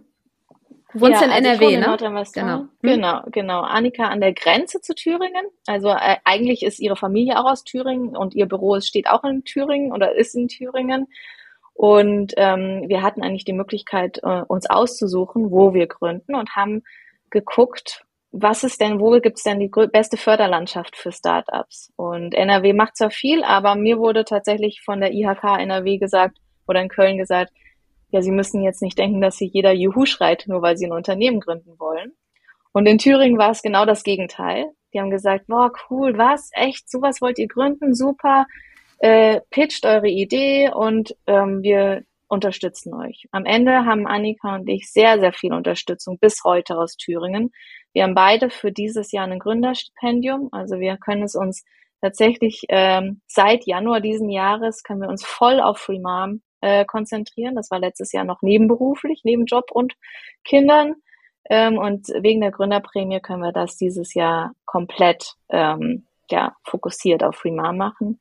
Du wohnst ja, in NRW, also in ne? Nordrhein-Westfalen. Genau. Hm? genau, genau. Annika an der Grenze zu Thüringen. Also äh, eigentlich ist ihre Familie auch aus Thüringen und ihr Büro steht auch in Thüringen oder ist in Thüringen. Und ähm, wir hatten eigentlich die Möglichkeit, äh, uns auszusuchen, wo wir gründen und haben geguckt, was ist denn, wo gibt es denn die beste Förderlandschaft für Startups? Und NRW macht zwar viel, aber mir wurde tatsächlich von der IHK NRW gesagt oder in Köln gesagt, ja, Sie müssen jetzt nicht denken, dass Sie jeder Juhu schreit, nur weil Sie ein Unternehmen gründen wollen. Und in Thüringen war es genau das Gegenteil. Die haben gesagt, boah, cool, was, echt, sowas wollt ihr gründen, super, äh, pitcht eure Idee und ähm, wir unterstützen euch. Am Ende haben Annika und ich sehr, sehr viel Unterstützung bis heute aus Thüringen. Wir haben beide für dieses Jahr ein Gründerstipendium. Also wir können es uns tatsächlich ähm, seit Januar diesen Jahres können wir uns voll auf Free Mom äh, konzentrieren. Das war letztes Jahr noch nebenberuflich, neben Job und Kindern. Ähm, und wegen der Gründerprämie können wir das dieses Jahr komplett ähm, ja, fokussiert auf Mom machen.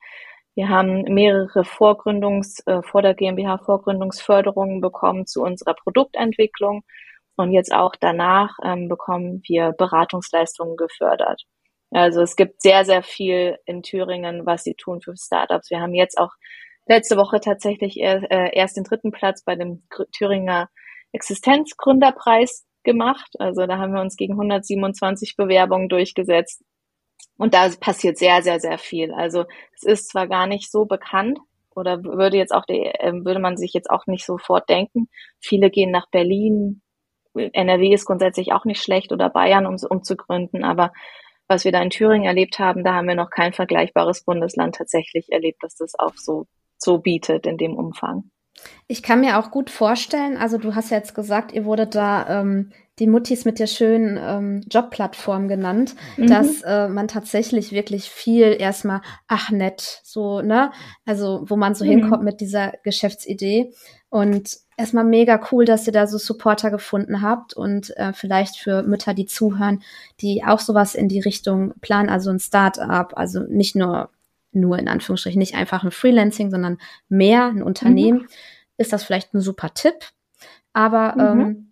Wir haben mehrere Vorgründungs, äh, vor der GmbH Vorgründungsförderungen bekommen zu unserer Produktentwicklung. Und jetzt auch danach ähm, bekommen wir Beratungsleistungen gefördert. Also es gibt sehr, sehr viel in Thüringen, was sie tun für Startups. Wir haben jetzt auch letzte Woche tatsächlich erst, äh, erst den dritten Platz bei dem Thüringer Existenzgründerpreis gemacht. Also da haben wir uns gegen 127 Bewerbungen durchgesetzt. Und da passiert sehr, sehr, sehr viel. Also es ist zwar gar nicht so bekannt oder würde jetzt auch die, äh, würde man sich jetzt auch nicht sofort denken. Viele gehen nach Berlin. NRW ist grundsätzlich auch nicht schlecht oder Bayern, um, um zu gründen. Aber was wir da in Thüringen erlebt haben, da haben wir noch kein vergleichbares Bundesland tatsächlich erlebt, dass das auch so, so bietet in dem Umfang. Ich kann mir auch gut vorstellen, also du hast ja jetzt gesagt, ihr wurdet da ähm, die Muttis mit der schönen ähm, Jobplattform genannt, mhm. dass äh, man tatsächlich wirklich viel erstmal, ach nett, so, ne? Also, wo man so mhm. hinkommt mit dieser Geschäftsidee. Und erstmal mega cool, dass ihr da so Supporter gefunden habt und äh, vielleicht für Mütter, die zuhören, die auch sowas in die Richtung planen, also ein Start-up, also nicht nur, nur in Anführungsstrichen, nicht einfach ein Freelancing, sondern mehr ein Unternehmen, mhm. ist das vielleicht ein super Tipp. Aber mhm. ähm,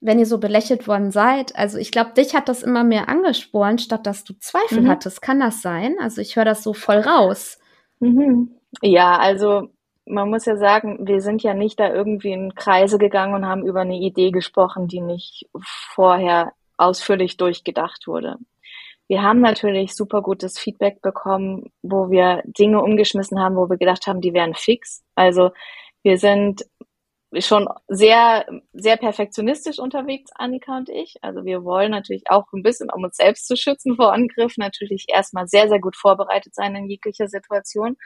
wenn ihr so belächelt worden seid. Also ich glaube, dich hat das immer mehr angespornt, statt dass du Zweifel mhm. hattest. Kann das sein? Also ich höre das so voll raus. Mhm. Ja, also man muss ja sagen, wir sind ja nicht da irgendwie in Kreise gegangen und haben über eine Idee gesprochen, die nicht vorher ausführlich durchgedacht wurde. Wir haben natürlich super gutes Feedback bekommen, wo wir Dinge umgeschmissen haben, wo wir gedacht haben, die wären fix. Also wir sind schon sehr, sehr perfektionistisch unterwegs, Annika und ich. Also wir wollen natürlich auch ein bisschen, um uns selbst zu schützen vor Angriff, natürlich erstmal sehr, sehr gut vorbereitet sein in jeglicher Situation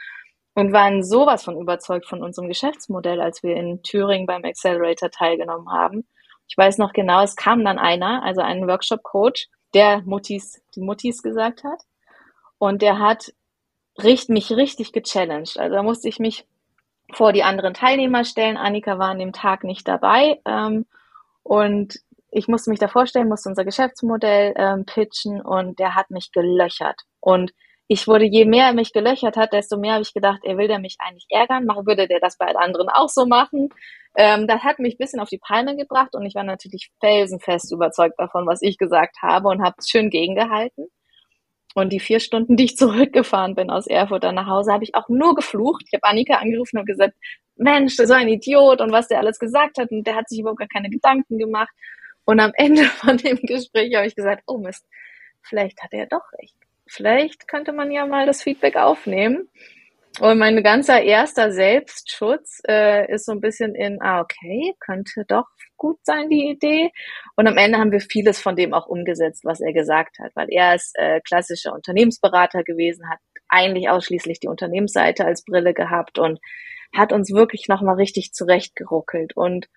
und waren sowas von überzeugt von unserem Geschäftsmodell, als wir in Thüringen beim Accelerator teilgenommen haben. Ich weiß noch genau, es kam dann einer, also ein Workshop-Coach, der Muttis, die Muttis gesagt hat. Und der hat richt, mich richtig gechallenged. Also da musste ich mich vor die anderen Teilnehmer stellen. Annika war an dem Tag nicht dabei ähm, und ich musste mich da vorstellen, musste unser Geschäftsmodell ähm, pitchen und der hat mich gelöchert. Und ich wurde, je mehr er mich gelöchert hat, desto mehr habe ich gedacht, er will der mich eigentlich ärgern, machen würde der das bei anderen auch so machen. Ähm, das hat mich ein bisschen auf die Palme gebracht und ich war natürlich felsenfest überzeugt davon, was ich gesagt habe und habe es schön gegengehalten. Und die vier Stunden, die ich zurückgefahren bin aus Erfurt dann nach Hause, habe ich auch nur geflucht. Ich habe Annika angerufen und gesagt, Mensch, so ein Idiot und was der alles gesagt hat. Und der hat sich überhaupt gar keine Gedanken gemacht. Und am Ende von dem Gespräch habe ich gesagt, oh Mist, vielleicht hat er doch recht. Vielleicht könnte man ja mal das Feedback aufnehmen. Und mein ganzer erster Selbstschutz äh, ist so ein bisschen in, ah, okay, könnte doch gut sein, die Idee. Und am Ende haben wir vieles von dem auch umgesetzt, was er gesagt hat, weil er ist äh, klassischer Unternehmensberater gewesen, hat eigentlich ausschließlich die Unternehmensseite als Brille gehabt und hat uns wirklich nochmal richtig zurechtgeruckelt. Und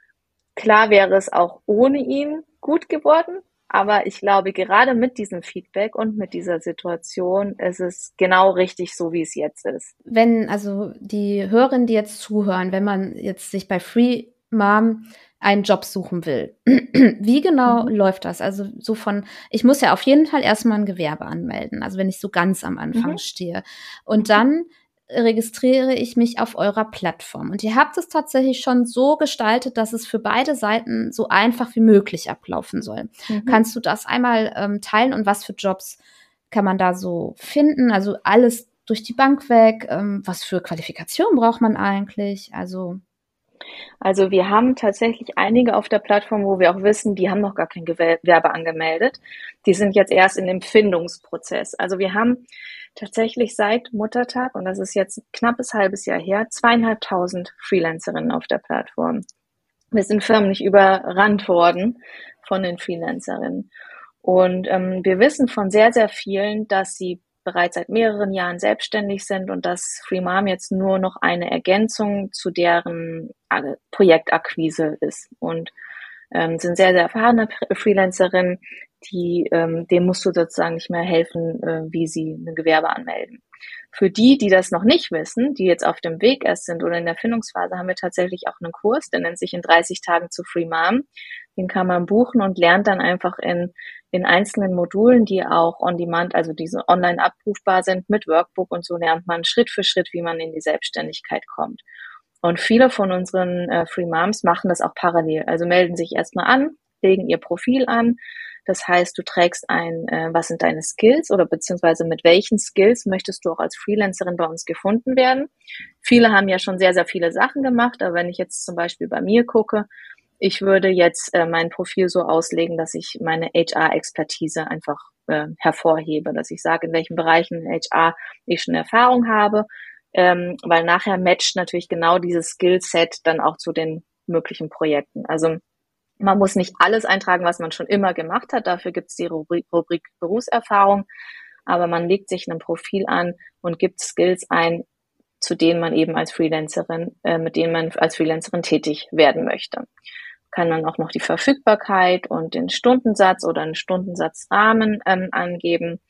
klar wäre es auch ohne ihn gut geworden, aber ich glaube, gerade mit diesem Feedback und mit dieser Situation ist es genau richtig so, wie es jetzt ist. Wenn also die Hörerinnen, die jetzt zuhören, wenn man jetzt sich bei Free Mom einen Job suchen will. Wie genau mhm. läuft das? Also so von, ich muss ja auf jeden Fall erstmal ein Gewerbe anmelden, also wenn ich so ganz am Anfang mhm. stehe. Und dann registriere ich mich auf eurer Plattform. Und ihr habt es tatsächlich schon so gestaltet, dass es für beide Seiten so einfach wie möglich ablaufen soll. Mhm. Kannst du das einmal ähm, teilen und was für Jobs kann man da so finden? Also alles durch die Bank weg. Ähm, was für Qualifikation braucht man eigentlich? Also also wir haben tatsächlich einige auf der Plattform, wo wir auch wissen, die haben noch gar kein Gewerbe angemeldet. Die sind jetzt erst in dem Findungsprozess. Also wir haben tatsächlich seit Muttertag, und das ist jetzt ein knappes halbes Jahr her, zweieinhalbtausend Freelancerinnen auf der Plattform. Wir sind förmlich überrannt worden von den Freelancerinnen. Und ähm, wir wissen von sehr, sehr vielen, dass sie bereits seit mehreren Jahren selbstständig sind und dass Free Mom jetzt nur noch eine Ergänzung zu deren äh, Projektakquise ist und ähm, sind sehr, sehr erfahrene Freelancerinnen, die, ähm, dem musst du sozusagen nicht mehr helfen, äh, wie sie ein Gewerbe anmelden. Für die, die das noch nicht wissen, die jetzt auf dem Weg erst sind oder in der Findungsphase, haben wir tatsächlich auch einen Kurs, der nennt sich in 30 Tagen zu Free Mom. Den kann man buchen und lernt dann einfach in in einzelnen Modulen, die auch on demand, also diese online abrufbar sind, mit Workbook und so lernt man Schritt für Schritt, wie man in die Selbstständigkeit kommt. Und viele von unseren äh, Free Moms machen das auch parallel. Also melden sich erstmal an, legen ihr Profil an. Das heißt, du trägst ein, äh, was sind deine Skills oder beziehungsweise mit welchen Skills möchtest du auch als Freelancerin bei uns gefunden werden. Viele haben ja schon sehr, sehr viele Sachen gemacht, aber wenn ich jetzt zum Beispiel bei mir gucke, ich würde jetzt äh, mein Profil so auslegen, dass ich meine HR-Expertise einfach äh, hervorhebe, dass ich sage, in welchen Bereichen HR ich schon Erfahrung habe, ähm, weil nachher matcht natürlich genau dieses Skillset dann auch zu den möglichen Projekten. Also man muss nicht alles eintragen, was man schon immer gemacht hat. Dafür gibt es die Rubrik, Berufserfahrung. Aber man legt sich ein Profil an und gibt Skills ein, zu denen man eben als Freelancerin, äh, mit denen man als Freelancerin tätig werden möchte kann man auch noch die Verfügbarkeit und den Stundensatz oder einen Stundensatzrahmen ähm, angeben.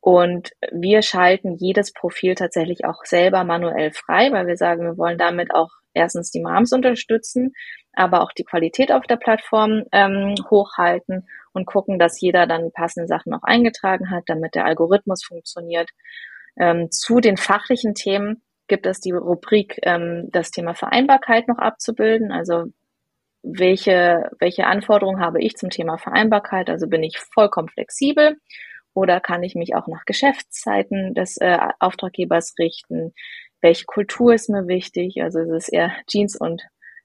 Und wir schalten jedes Profil tatsächlich auch selber manuell frei, weil wir sagen, wir wollen damit auch erstens die Moms unterstützen, aber auch die Qualität auf der Plattform ähm, hochhalten und gucken, dass jeder dann die passenden Sachen auch eingetragen hat, damit der Algorithmus funktioniert. Ähm, zu den fachlichen Themen gibt es die Rubrik, ähm, das Thema Vereinbarkeit noch abzubilden. Also welche, welche Anforderungen habe ich zum Thema Vereinbarkeit? Also bin ich vollkommen flexibel oder kann ich mich auch nach Geschäftszeiten des äh, Auftraggebers richten? Welche Kultur ist mir wichtig? Also ist es eher Jeans und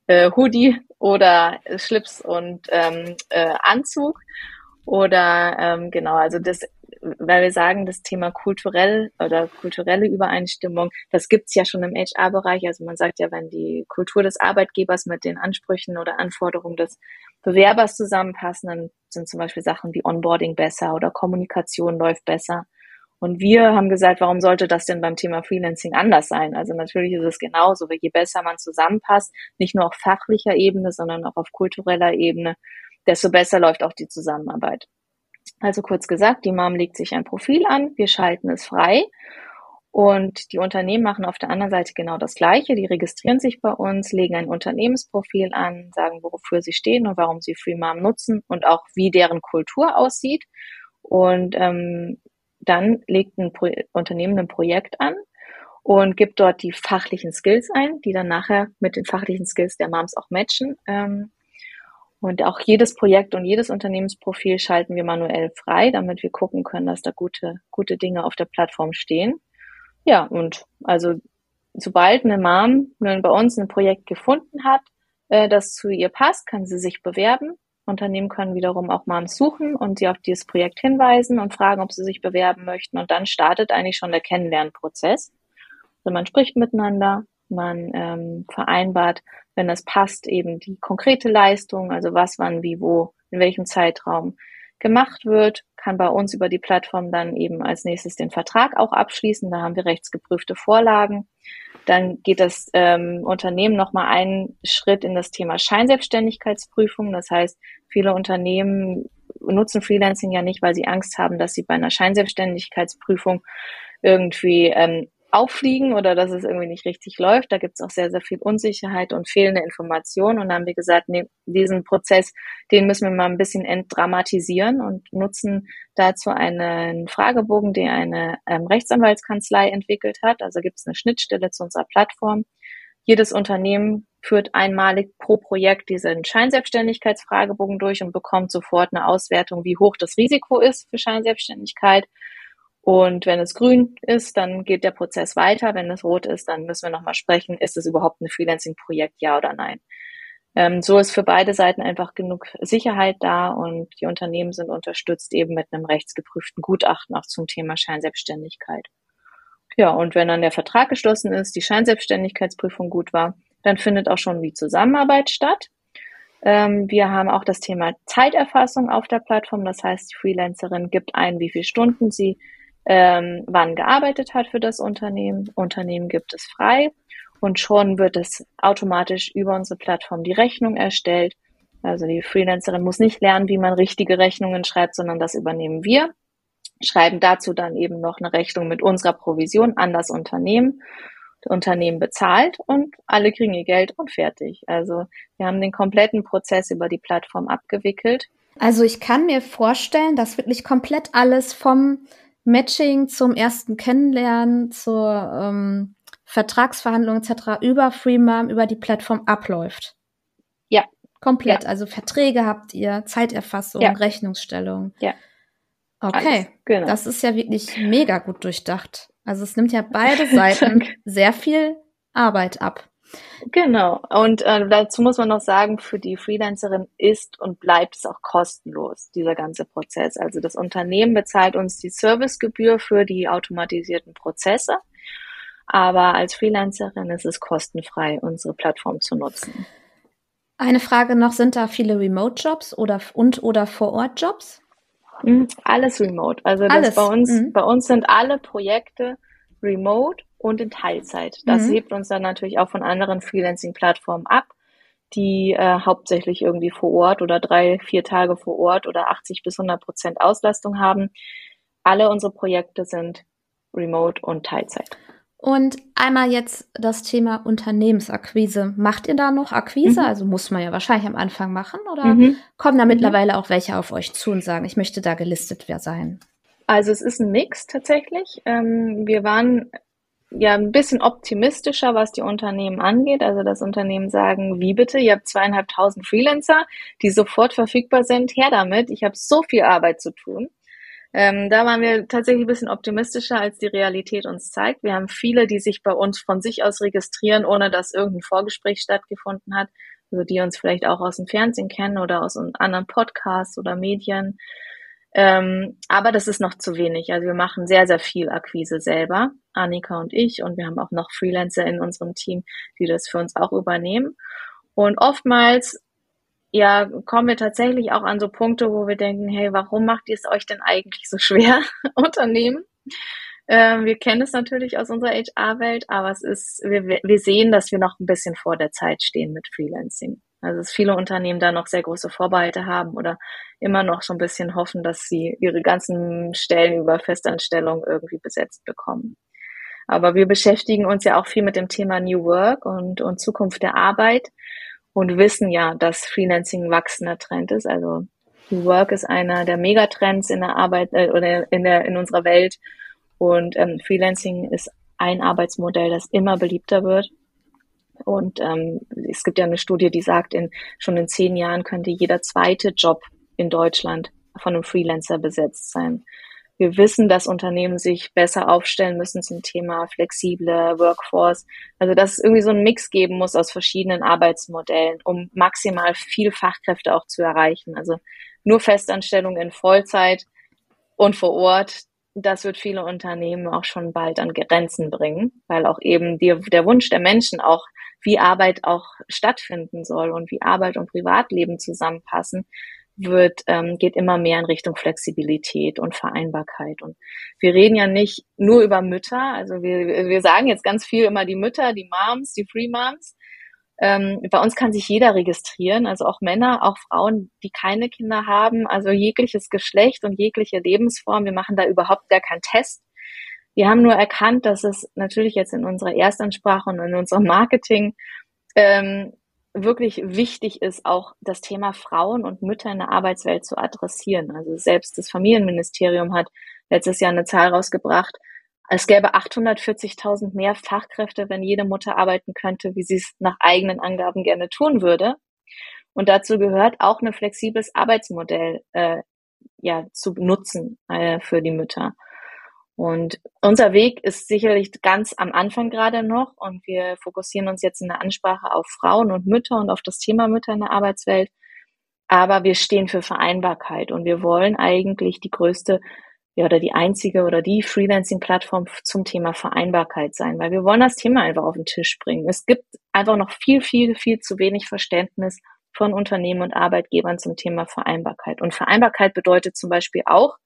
äh, Hoodie oder Schlips und ähm, äh, Anzug? Oder ähm, genau, also das weil wir sagen, das Thema kulturell oder kulturelle Übereinstimmung, das gibt's ja schon im HR-Bereich. Also man sagt ja, wenn die Kultur des Arbeitgebers mit den Ansprüchen oder Anforderungen des Bewerbers zusammenpassen, dann sind zum Beispiel Sachen wie Onboarding besser oder Kommunikation läuft besser. Und wir haben gesagt, warum sollte das denn beim Thema Freelancing anders sein? Also natürlich ist es genauso, je besser man zusammenpasst, nicht nur auf fachlicher Ebene, sondern auch auf kultureller Ebene, desto besser läuft auch die Zusammenarbeit. Also kurz gesagt, die Mom legt sich ein Profil an, wir schalten es frei und die Unternehmen machen auf der anderen Seite genau das Gleiche. Die registrieren sich bei uns, legen ein Unternehmensprofil an, sagen, wofür sie stehen und warum sie Free Mom nutzen und auch wie deren Kultur aussieht. Und ähm, dann legt ein Pro Unternehmen ein Projekt an und gibt dort die fachlichen Skills ein, die dann nachher mit den fachlichen Skills der Moms auch matchen. Ähm, und auch jedes Projekt und jedes Unternehmensprofil schalten wir manuell frei, damit wir gucken können, dass da gute, gute Dinge auf der Plattform stehen. Ja, und also sobald eine Mom bei uns ein Projekt gefunden hat, äh, das zu ihr passt, kann sie sich bewerben. Unternehmen können wiederum auch Moms suchen und sie auf dieses Projekt hinweisen und fragen, ob sie sich bewerben möchten. Und dann startet eigentlich schon der Kennenlernprozess. Also man spricht miteinander, man ähm, vereinbart, wenn das passt, eben die konkrete Leistung, also was, wann, wie, wo, in welchem Zeitraum gemacht wird, kann bei uns über die Plattform dann eben als nächstes den Vertrag auch abschließen. Da haben wir rechtsgeprüfte Vorlagen. Dann geht das ähm, Unternehmen nochmal einen Schritt in das Thema Scheinselbstständigkeitsprüfung. Das heißt, viele Unternehmen nutzen Freelancing ja nicht, weil sie Angst haben, dass sie bei einer Scheinselbstständigkeitsprüfung irgendwie ähm, auffliegen oder dass es irgendwie nicht richtig läuft. Da gibt es auch sehr, sehr viel Unsicherheit und fehlende Informationen. Und dann haben wir gesagt, nee, diesen Prozess, den müssen wir mal ein bisschen entdramatisieren und nutzen dazu einen Fragebogen, den eine ähm, Rechtsanwaltskanzlei entwickelt hat. Also gibt es eine Schnittstelle zu unserer Plattform. Jedes Unternehmen führt einmalig pro Projekt diesen Scheinselbstständigkeitsfragebogen durch und bekommt sofort eine Auswertung, wie hoch das Risiko ist für Scheinselbstständigkeit und wenn es grün ist, dann geht der Prozess weiter. Wenn es rot ist, dann müssen wir nochmal sprechen, ist es überhaupt ein Freelancing-Projekt, ja oder nein. Ähm, so ist für beide Seiten einfach genug Sicherheit da und die Unternehmen sind unterstützt eben mit einem rechtsgeprüften Gutachten auch zum Thema Scheinselbstständigkeit. Ja, und wenn dann der Vertrag geschlossen ist, die Scheinselbstständigkeitsprüfung gut war, dann findet auch schon die Zusammenarbeit statt. Ähm, wir haben auch das Thema Zeiterfassung auf der Plattform. Das heißt, die Freelancerin gibt ein, wie viele Stunden sie ähm, wann gearbeitet hat für das Unternehmen. Unternehmen gibt es frei und schon wird es automatisch über unsere Plattform die Rechnung erstellt. Also die Freelancerin muss nicht lernen, wie man richtige Rechnungen schreibt, sondern das übernehmen wir. Schreiben dazu dann eben noch eine Rechnung mit unserer Provision an das Unternehmen. Das Unternehmen bezahlt und alle kriegen ihr Geld und fertig. Also wir haben den kompletten Prozess über die Plattform abgewickelt. Also ich kann mir vorstellen, dass wirklich komplett alles vom Matching zum ersten Kennenlernen, zur ähm, Vertragsverhandlung etc. über FreeMom, über die Plattform abläuft. Ja. Komplett. Ja. Also Verträge habt ihr, Zeiterfassung, ja. Rechnungsstellung. Ja. Okay. Alles, genau. Das ist ja wirklich mega gut durchdacht. Also es nimmt ja beide Seiten sehr viel Arbeit ab. Genau. Und äh, dazu muss man noch sagen, für die Freelancerin ist und bleibt es auch kostenlos, dieser ganze Prozess. Also das Unternehmen bezahlt uns die Servicegebühr für die automatisierten Prozesse. Aber als Freelancerin ist es kostenfrei, unsere Plattform zu nutzen. Eine Frage noch, sind da viele Remote-Jobs oder und oder Vor-Ort-Jobs? Hm, alles remote. Also Alles. bei uns, mhm. bei uns sind alle Projekte remote und in Teilzeit. Das mhm. hebt uns dann natürlich auch von anderen Freelancing-Plattformen ab, die äh, hauptsächlich irgendwie vor Ort oder drei, vier Tage vor Ort oder 80 bis 100 Prozent Auslastung haben. Alle unsere Projekte sind remote und Teilzeit. Und einmal jetzt das Thema Unternehmensakquise. Macht ihr da noch Akquise? Mhm. Also muss man ja wahrscheinlich am Anfang machen oder mhm. kommen da mhm. mittlerweile auch welche auf euch zu und sagen, ich möchte da gelistet sein? Also es ist ein Mix tatsächlich. Ähm, wir waren ja ein bisschen optimistischer, was die Unternehmen angeht. Also das Unternehmen sagen, wie bitte, ihr habt zweieinhalbtausend Freelancer, die sofort verfügbar sind, her damit, ich habe so viel Arbeit zu tun. Ähm, da waren wir tatsächlich ein bisschen optimistischer, als die Realität uns zeigt. Wir haben viele, die sich bei uns von sich aus registrieren, ohne dass irgendein Vorgespräch stattgefunden hat. Also die uns vielleicht auch aus dem Fernsehen kennen oder aus anderen Podcasts oder Medien. Ähm, aber das ist noch zu wenig. Also wir machen sehr, sehr viel Akquise selber, Annika und ich, und wir haben auch noch Freelancer in unserem Team, die das für uns auch übernehmen. Und oftmals, ja, kommen wir tatsächlich auch an so Punkte, wo wir denken, hey, warum macht ihr es euch denn eigentlich so schwer, Unternehmen? Ähm, wir kennen es natürlich aus unserer HR-Welt, aber es ist, wir, wir sehen, dass wir noch ein bisschen vor der Zeit stehen mit Freelancing. Also dass viele Unternehmen da noch sehr große Vorbehalte haben oder immer noch so ein bisschen hoffen, dass sie ihre ganzen Stellen über Festanstellung irgendwie besetzt bekommen. Aber wir beschäftigen uns ja auch viel mit dem Thema New Work und, und Zukunft der Arbeit und wissen ja, dass Freelancing ein wachsender Trend ist. Also New Work ist einer der Megatrends in der Arbeit äh, oder in der in unserer Welt und ähm, Freelancing ist ein Arbeitsmodell, das immer beliebter wird. Und ähm, es gibt ja eine Studie, die sagt, in, schon in zehn Jahren könnte jeder zweite Job in Deutschland von einem Freelancer besetzt sein. Wir wissen, dass Unternehmen sich besser aufstellen müssen zum Thema flexible Workforce. Also dass es irgendwie so einen Mix geben muss aus verschiedenen Arbeitsmodellen, um maximal viel Fachkräfte auch zu erreichen. Also nur Festanstellungen in Vollzeit und vor Ort, das wird viele Unternehmen auch schon bald an Grenzen bringen, weil auch eben die, der Wunsch der Menschen auch wie Arbeit auch stattfinden soll und wie Arbeit und Privatleben zusammenpassen, wird, ähm, geht immer mehr in Richtung Flexibilität und Vereinbarkeit. Und wir reden ja nicht nur über Mütter, also wir, wir sagen jetzt ganz viel immer die Mütter, die Moms, die Free Moms. Ähm, bei uns kann sich jeder registrieren, also auch Männer, auch Frauen, die keine Kinder haben, also jegliches Geschlecht und jegliche Lebensform. Wir machen da überhaupt gar keinen Test. Wir haben nur erkannt, dass es natürlich jetzt in unserer Erstansprache und in unserem Marketing ähm, wirklich wichtig ist, auch das Thema Frauen und Mütter in der Arbeitswelt zu adressieren. Also selbst das Familienministerium hat letztes Jahr eine Zahl rausgebracht. Es gäbe 840.000 mehr Fachkräfte, wenn jede Mutter arbeiten könnte, wie sie es nach eigenen Angaben gerne tun würde. Und dazu gehört auch ein flexibles Arbeitsmodell äh, ja zu nutzen äh, für die Mütter. Und unser Weg ist sicherlich ganz am Anfang gerade noch und wir fokussieren uns jetzt in der Ansprache auf Frauen und Mütter und auf das Thema Mütter in der Arbeitswelt. Aber wir stehen für Vereinbarkeit und wir wollen eigentlich die größte ja, oder die einzige oder die Freelancing-Plattform zum Thema Vereinbarkeit sein, weil wir wollen das Thema einfach auf den Tisch bringen. Es gibt einfach noch viel, viel, viel zu wenig Verständnis von Unternehmen und Arbeitgebern zum Thema Vereinbarkeit. Und Vereinbarkeit bedeutet zum Beispiel auch,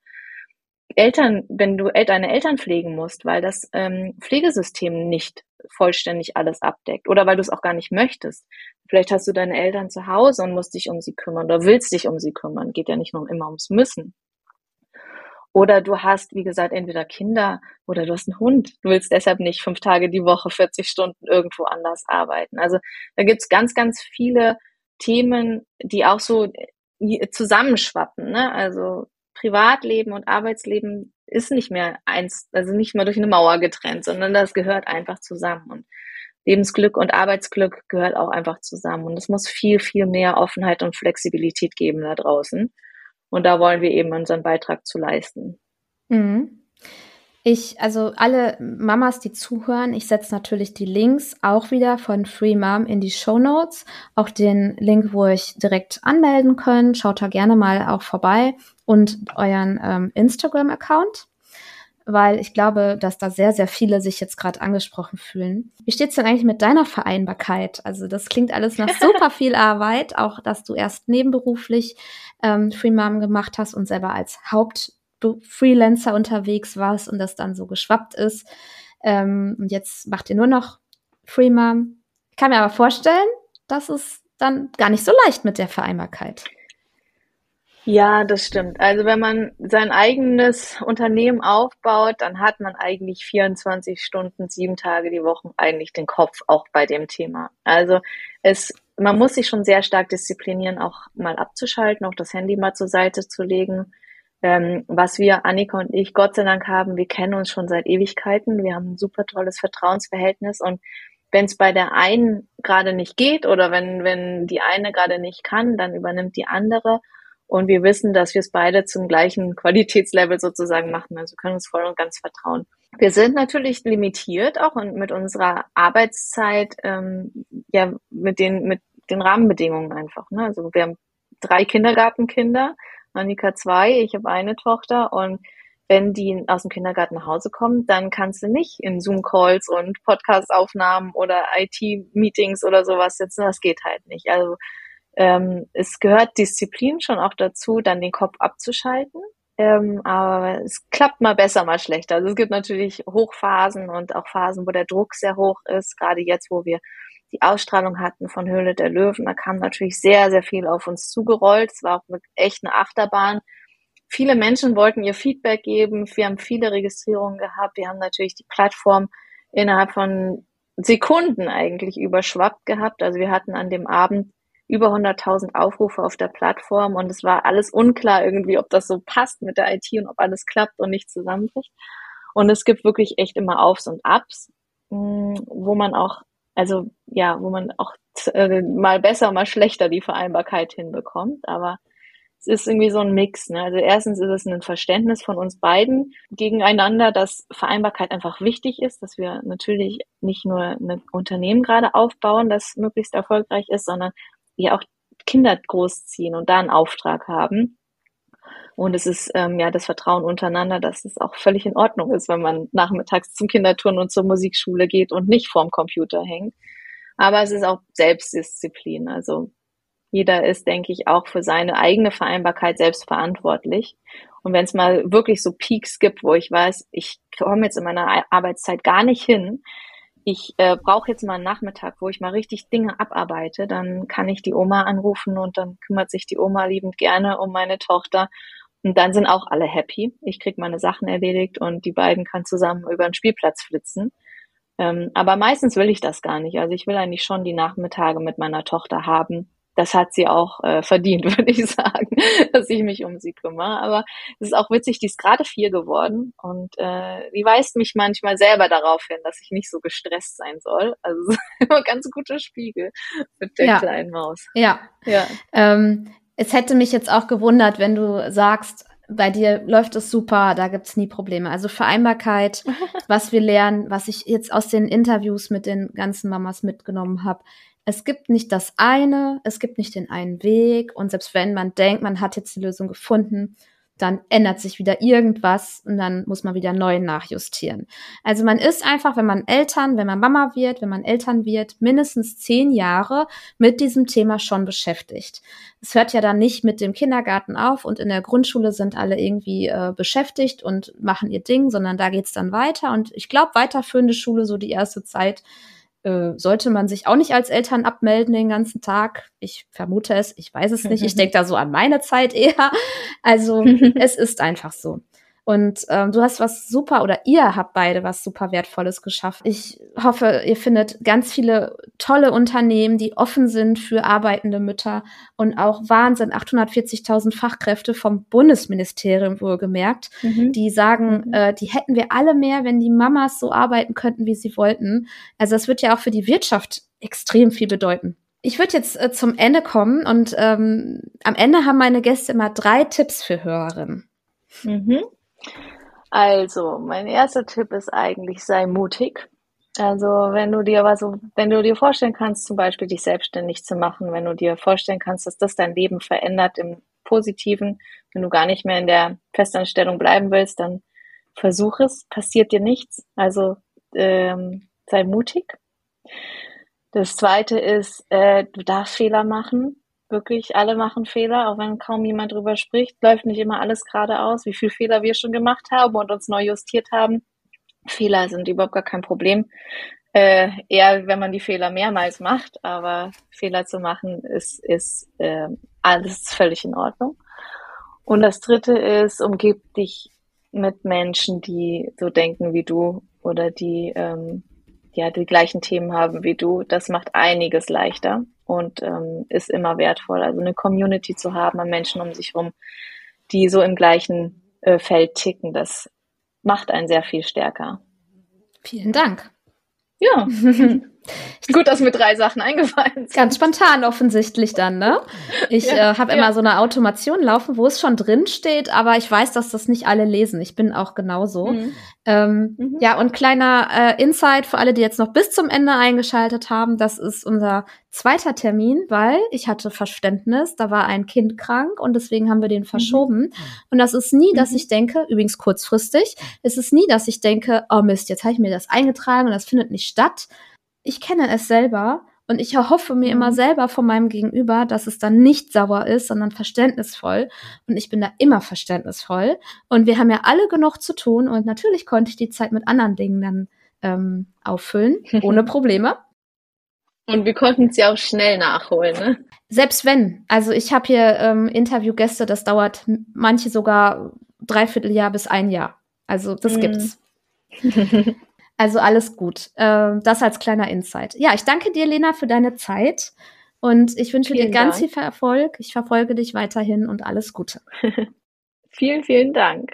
Eltern, wenn du deine Eltern pflegen musst, weil das ähm, Pflegesystem nicht vollständig alles abdeckt oder weil du es auch gar nicht möchtest. Vielleicht hast du deine Eltern zu Hause und musst dich um sie kümmern oder willst dich um sie kümmern. Geht ja nicht nur immer ums Müssen. Oder du hast, wie gesagt, entweder Kinder oder du hast einen Hund. Du willst deshalb nicht fünf Tage die Woche 40 Stunden irgendwo anders arbeiten. Also da gibt's ganz, ganz viele Themen, die auch so äh, zusammenschwappen. Ne? Also Privatleben und Arbeitsleben ist nicht mehr eins, also nicht mehr durch eine Mauer getrennt, sondern das gehört einfach zusammen. Und Lebensglück und Arbeitsglück gehört auch einfach zusammen. Und es muss viel, viel mehr Offenheit und Flexibilität geben da draußen. Und da wollen wir eben unseren Beitrag zu leisten. Mhm. Ich, also alle Mamas, die zuhören, ich setze natürlich die Links auch wieder von Free Mom in die Show Notes. Auch den Link, wo ich direkt anmelden könnt. Schaut da gerne mal auch vorbei und euren ähm, Instagram-Account, weil ich glaube, dass da sehr, sehr viele sich jetzt gerade angesprochen fühlen. Wie steht's denn eigentlich mit deiner Vereinbarkeit? Also das klingt alles nach super viel Arbeit, auch dass du erst nebenberuflich ähm, Free Mom gemacht hast und selber als Haupt Freelancer unterwegs warst und das dann so geschwappt ist. Ähm, und jetzt macht ihr nur noch Free Mom. Ich kann mir aber vorstellen, dass es dann gar nicht so leicht mit der Vereinbarkeit. Ja, das stimmt. Also wenn man sein eigenes Unternehmen aufbaut, dann hat man eigentlich 24 Stunden, sieben Tage die Woche eigentlich den Kopf auch bei dem Thema. Also es, man muss sich schon sehr stark disziplinieren, auch mal abzuschalten, auch das Handy mal zur Seite zu legen ähm, was wir, Annika und ich, Gott sei Dank haben, wir kennen uns schon seit Ewigkeiten. Wir haben ein super tolles Vertrauensverhältnis und wenn es bei der einen gerade nicht geht oder wenn, wenn die eine gerade nicht kann, dann übernimmt die andere. Und wir wissen, dass wir es beide zum gleichen Qualitätslevel sozusagen machen. Also können uns voll und ganz vertrauen. Wir sind natürlich limitiert auch und mit unserer Arbeitszeit, ähm, ja, mit den, mit den Rahmenbedingungen einfach. Ne? Also wir haben drei Kindergartenkinder Annika zwei, ich habe eine Tochter und wenn die aus dem Kindergarten nach Hause kommen, dann kannst du nicht in Zoom-Calls und Podcast-Aufnahmen oder IT-Meetings oder sowas sitzen. Das geht halt nicht. Also ähm, es gehört Disziplin schon auch dazu, dann den Kopf abzuschalten. Ähm, aber es klappt mal besser, mal schlechter. Also es gibt natürlich Hochphasen und auch Phasen, wo der Druck sehr hoch ist. Gerade jetzt, wo wir die Ausstrahlung hatten von Höhle der Löwen, da kam natürlich sehr, sehr viel auf uns zugerollt. Es war auch echt eine Achterbahn. Viele Menschen wollten ihr Feedback geben. Wir haben viele Registrierungen gehabt. Wir haben natürlich die Plattform innerhalb von Sekunden eigentlich überschwappt gehabt. Also wir hatten an dem Abend über 100.000 Aufrufe auf der Plattform und es war alles unklar irgendwie, ob das so passt mit der IT und ob alles klappt und nicht zusammenbricht. Und es gibt wirklich echt immer Aufs und Abs, mm, wo man auch also ja, wo man auch äh, mal besser, mal schlechter die Vereinbarkeit hinbekommt. Aber es ist irgendwie so ein Mix. Ne? Also erstens ist es ein Verständnis von uns beiden gegeneinander, dass Vereinbarkeit einfach wichtig ist, dass wir natürlich nicht nur ein Unternehmen gerade aufbauen, das möglichst erfolgreich ist, sondern wir auch Kinder großziehen und da einen Auftrag haben. Und es ist ähm, ja das Vertrauen untereinander, dass es auch völlig in Ordnung ist, wenn man nachmittags zum Kinderturnen und zur Musikschule geht und nicht vorm Computer hängt. Aber es ist auch Selbstdisziplin. Also jeder ist, denke ich, auch für seine eigene Vereinbarkeit selbst verantwortlich. Und wenn es mal wirklich so Peaks gibt, wo ich weiß, ich komme jetzt in meiner Arbeitszeit gar nicht hin, ich äh, brauche jetzt mal einen Nachmittag, wo ich mal richtig Dinge abarbeite, dann kann ich die Oma anrufen und dann kümmert sich die Oma liebend gerne um meine Tochter Und dann sind auch alle happy. Ich krieg meine Sachen erledigt und die beiden kann zusammen über den Spielplatz flitzen. Ähm, aber meistens will ich das gar nicht. Also ich will eigentlich schon die Nachmittage mit meiner Tochter haben. Das hat sie auch äh, verdient, würde ich sagen, dass ich mich um sie kümmere. Aber es ist auch witzig, die ist gerade vier geworden und äh, die weist mich manchmal selber darauf hin, dass ich nicht so gestresst sein soll. Also immer ganz guter Spiegel mit der ja. kleinen Maus. Ja. ja. Ähm, es hätte mich jetzt auch gewundert, wenn du sagst, bei dir läuft es super, da gibt's nie Probleme. Also Vereinbarkeit, was wir lernen, was ich jetzt aus den Interviews mit den ganzen Mamas mitgenommen habe. Es gibt nicht das eine, es gibt nicht den einen Weg. Und selbst wenn man denkt, man hat jetzt die Lösung gefunden, dann ändert sich wieder irgendwas und dann muss man wieder neu nachjustieren. Also man ist einfach, wenn man Eltern, wenn man Mama wird, wenn man Eltern wird, mindestens zehn Jahre mit diesem Thema schon beschäftigt. Es hört ja dann nicht mit dem Kindergarten auf und in der Grundschule sind alle irgendwie äh, beschäftigt und machen ihr Ding, sondern da geht's dann weiter. Und ich glaube, weiterführende Schule, so die erste Zeit, äh, sollte man sich auch nicht als Eltern abmelden den ganzen Tag. Ich vermute es, ich weiß es nicht. Ich denke da so an meine Zeit eher. Also es ist einfach so. Und ähm, du hast was super oder ihr habt beide was super Wertvolles geschafft. Ich hoffe, ihr findet ganz viele tolle Unternehmen, die offen sind für arbeitende Mütter und auch Wahnsinn, 840.000 Fachkräfte vom Bundesministerium wohlgemerkt, mhm. die sagen, mhm. äh, die hätten wir alle mehr, wenn die Mamas so arbeiten könnten, wie sie wollten. Also das wird ja auch für die Wirtschaft extrem viel bedeuten. Ich würde jetzt äh, zum Ende kommen und ähm, am Ende haben meine Gäste immer drei Tipps für Hörerinnen. Mhm. Also, mein erster Tipp ist eigentlich, sei mutig. Also, wenn du dir was, wenn du dir vorstellen kannst, zum Beispiel dich selbstständig zu machen, wenn du dir vorstellen kannst, dass das dein Leben verändert im Positiven, wenn du gar nicht mehr in der Festanstellung bleiben willst, dann versuch es, passiert dir nichts. Also, ähm, sei mutig. Das zweite ist, äh, du darfst Fehler machen wirklich, alle machen Fehler, auch wenn kaum jemand drüber spricht, läuft nicht immer alles geradeaus, wie viele Fehler wir schon gemacht haben und uns neu justiert haben. Fehler sind überhaupt gar kein Problem. Äh, eher, wenn man die Fehler mehrmals macht, aber Fehler zu machen ist, ist äh, alles völlig in Ordnung. Und das dritte ist, umgib dich mit Menschen, die so denken wie du oder die ähm, ja die gleichen Themen haben wie du. Das macht einiges leichter und ähm, ist immer wertvoll. Also eine Community zu haben an Menschen um sich herum, die so im gleichen äh, Feld ticken, das macht einen sehr viel stärker. Vielen Dank. Ja. Gut, dass mir drei Sachen eingefallen sind. Ganz spontan offensichtlich dann, ne? Ich ja, äh, habe ja. immer so eine Automation laufen, wo es schon drin steht, aber ich weiß, dass das nicht alle lesen. Ich bin auch genauso. Mhm. Ähm, mhm. Ja, und kleiner äh, Insight für alle, die jetzt noch bis zum Ende eingeschaltet haben, das ist unser zweiter Termin, weil ich hatte Verständnis, da war ein Kind krank und deswegen haben wir den mhm. verschoben. Mhm. Und das ist nie, dass mhm. ich denke, übrigens kurzfristig, es ist nie, dass ich denke, oh Mist, jetzt habe ich mir das eingetragen und das findet nicht statt ich kenne es selber und ich erhoffe mir immer mhm. selber von meinem Gegenüber, dass es dann nicht sauer ist, sondern verständnisvoll. Und ich bin da immer verständnisvoll. Und wir haben ja alle genug zu tun. Und natürlich konnte ich die Zeit mit anderen Dingen dann ähm, auffüllen, ohne Probleme. Und wir konnten sie auch schnell nachholen, ne? Selbst wenn. Also ich habe hier ähm, Interviewgäste, das dauert manche sogar dreiviertel Jahr bis ein Jahr. Also das mm. gibt's. Also alles gut. Äh, das als kleiner Insight. Ja, ich danke dir, Lena, für deine Zeit. Und ich wünsche vielen dir ganz Dank. viel Erfolg. Ich verfolge dich weiterhin und alles Gute. vielen, vielen Dank.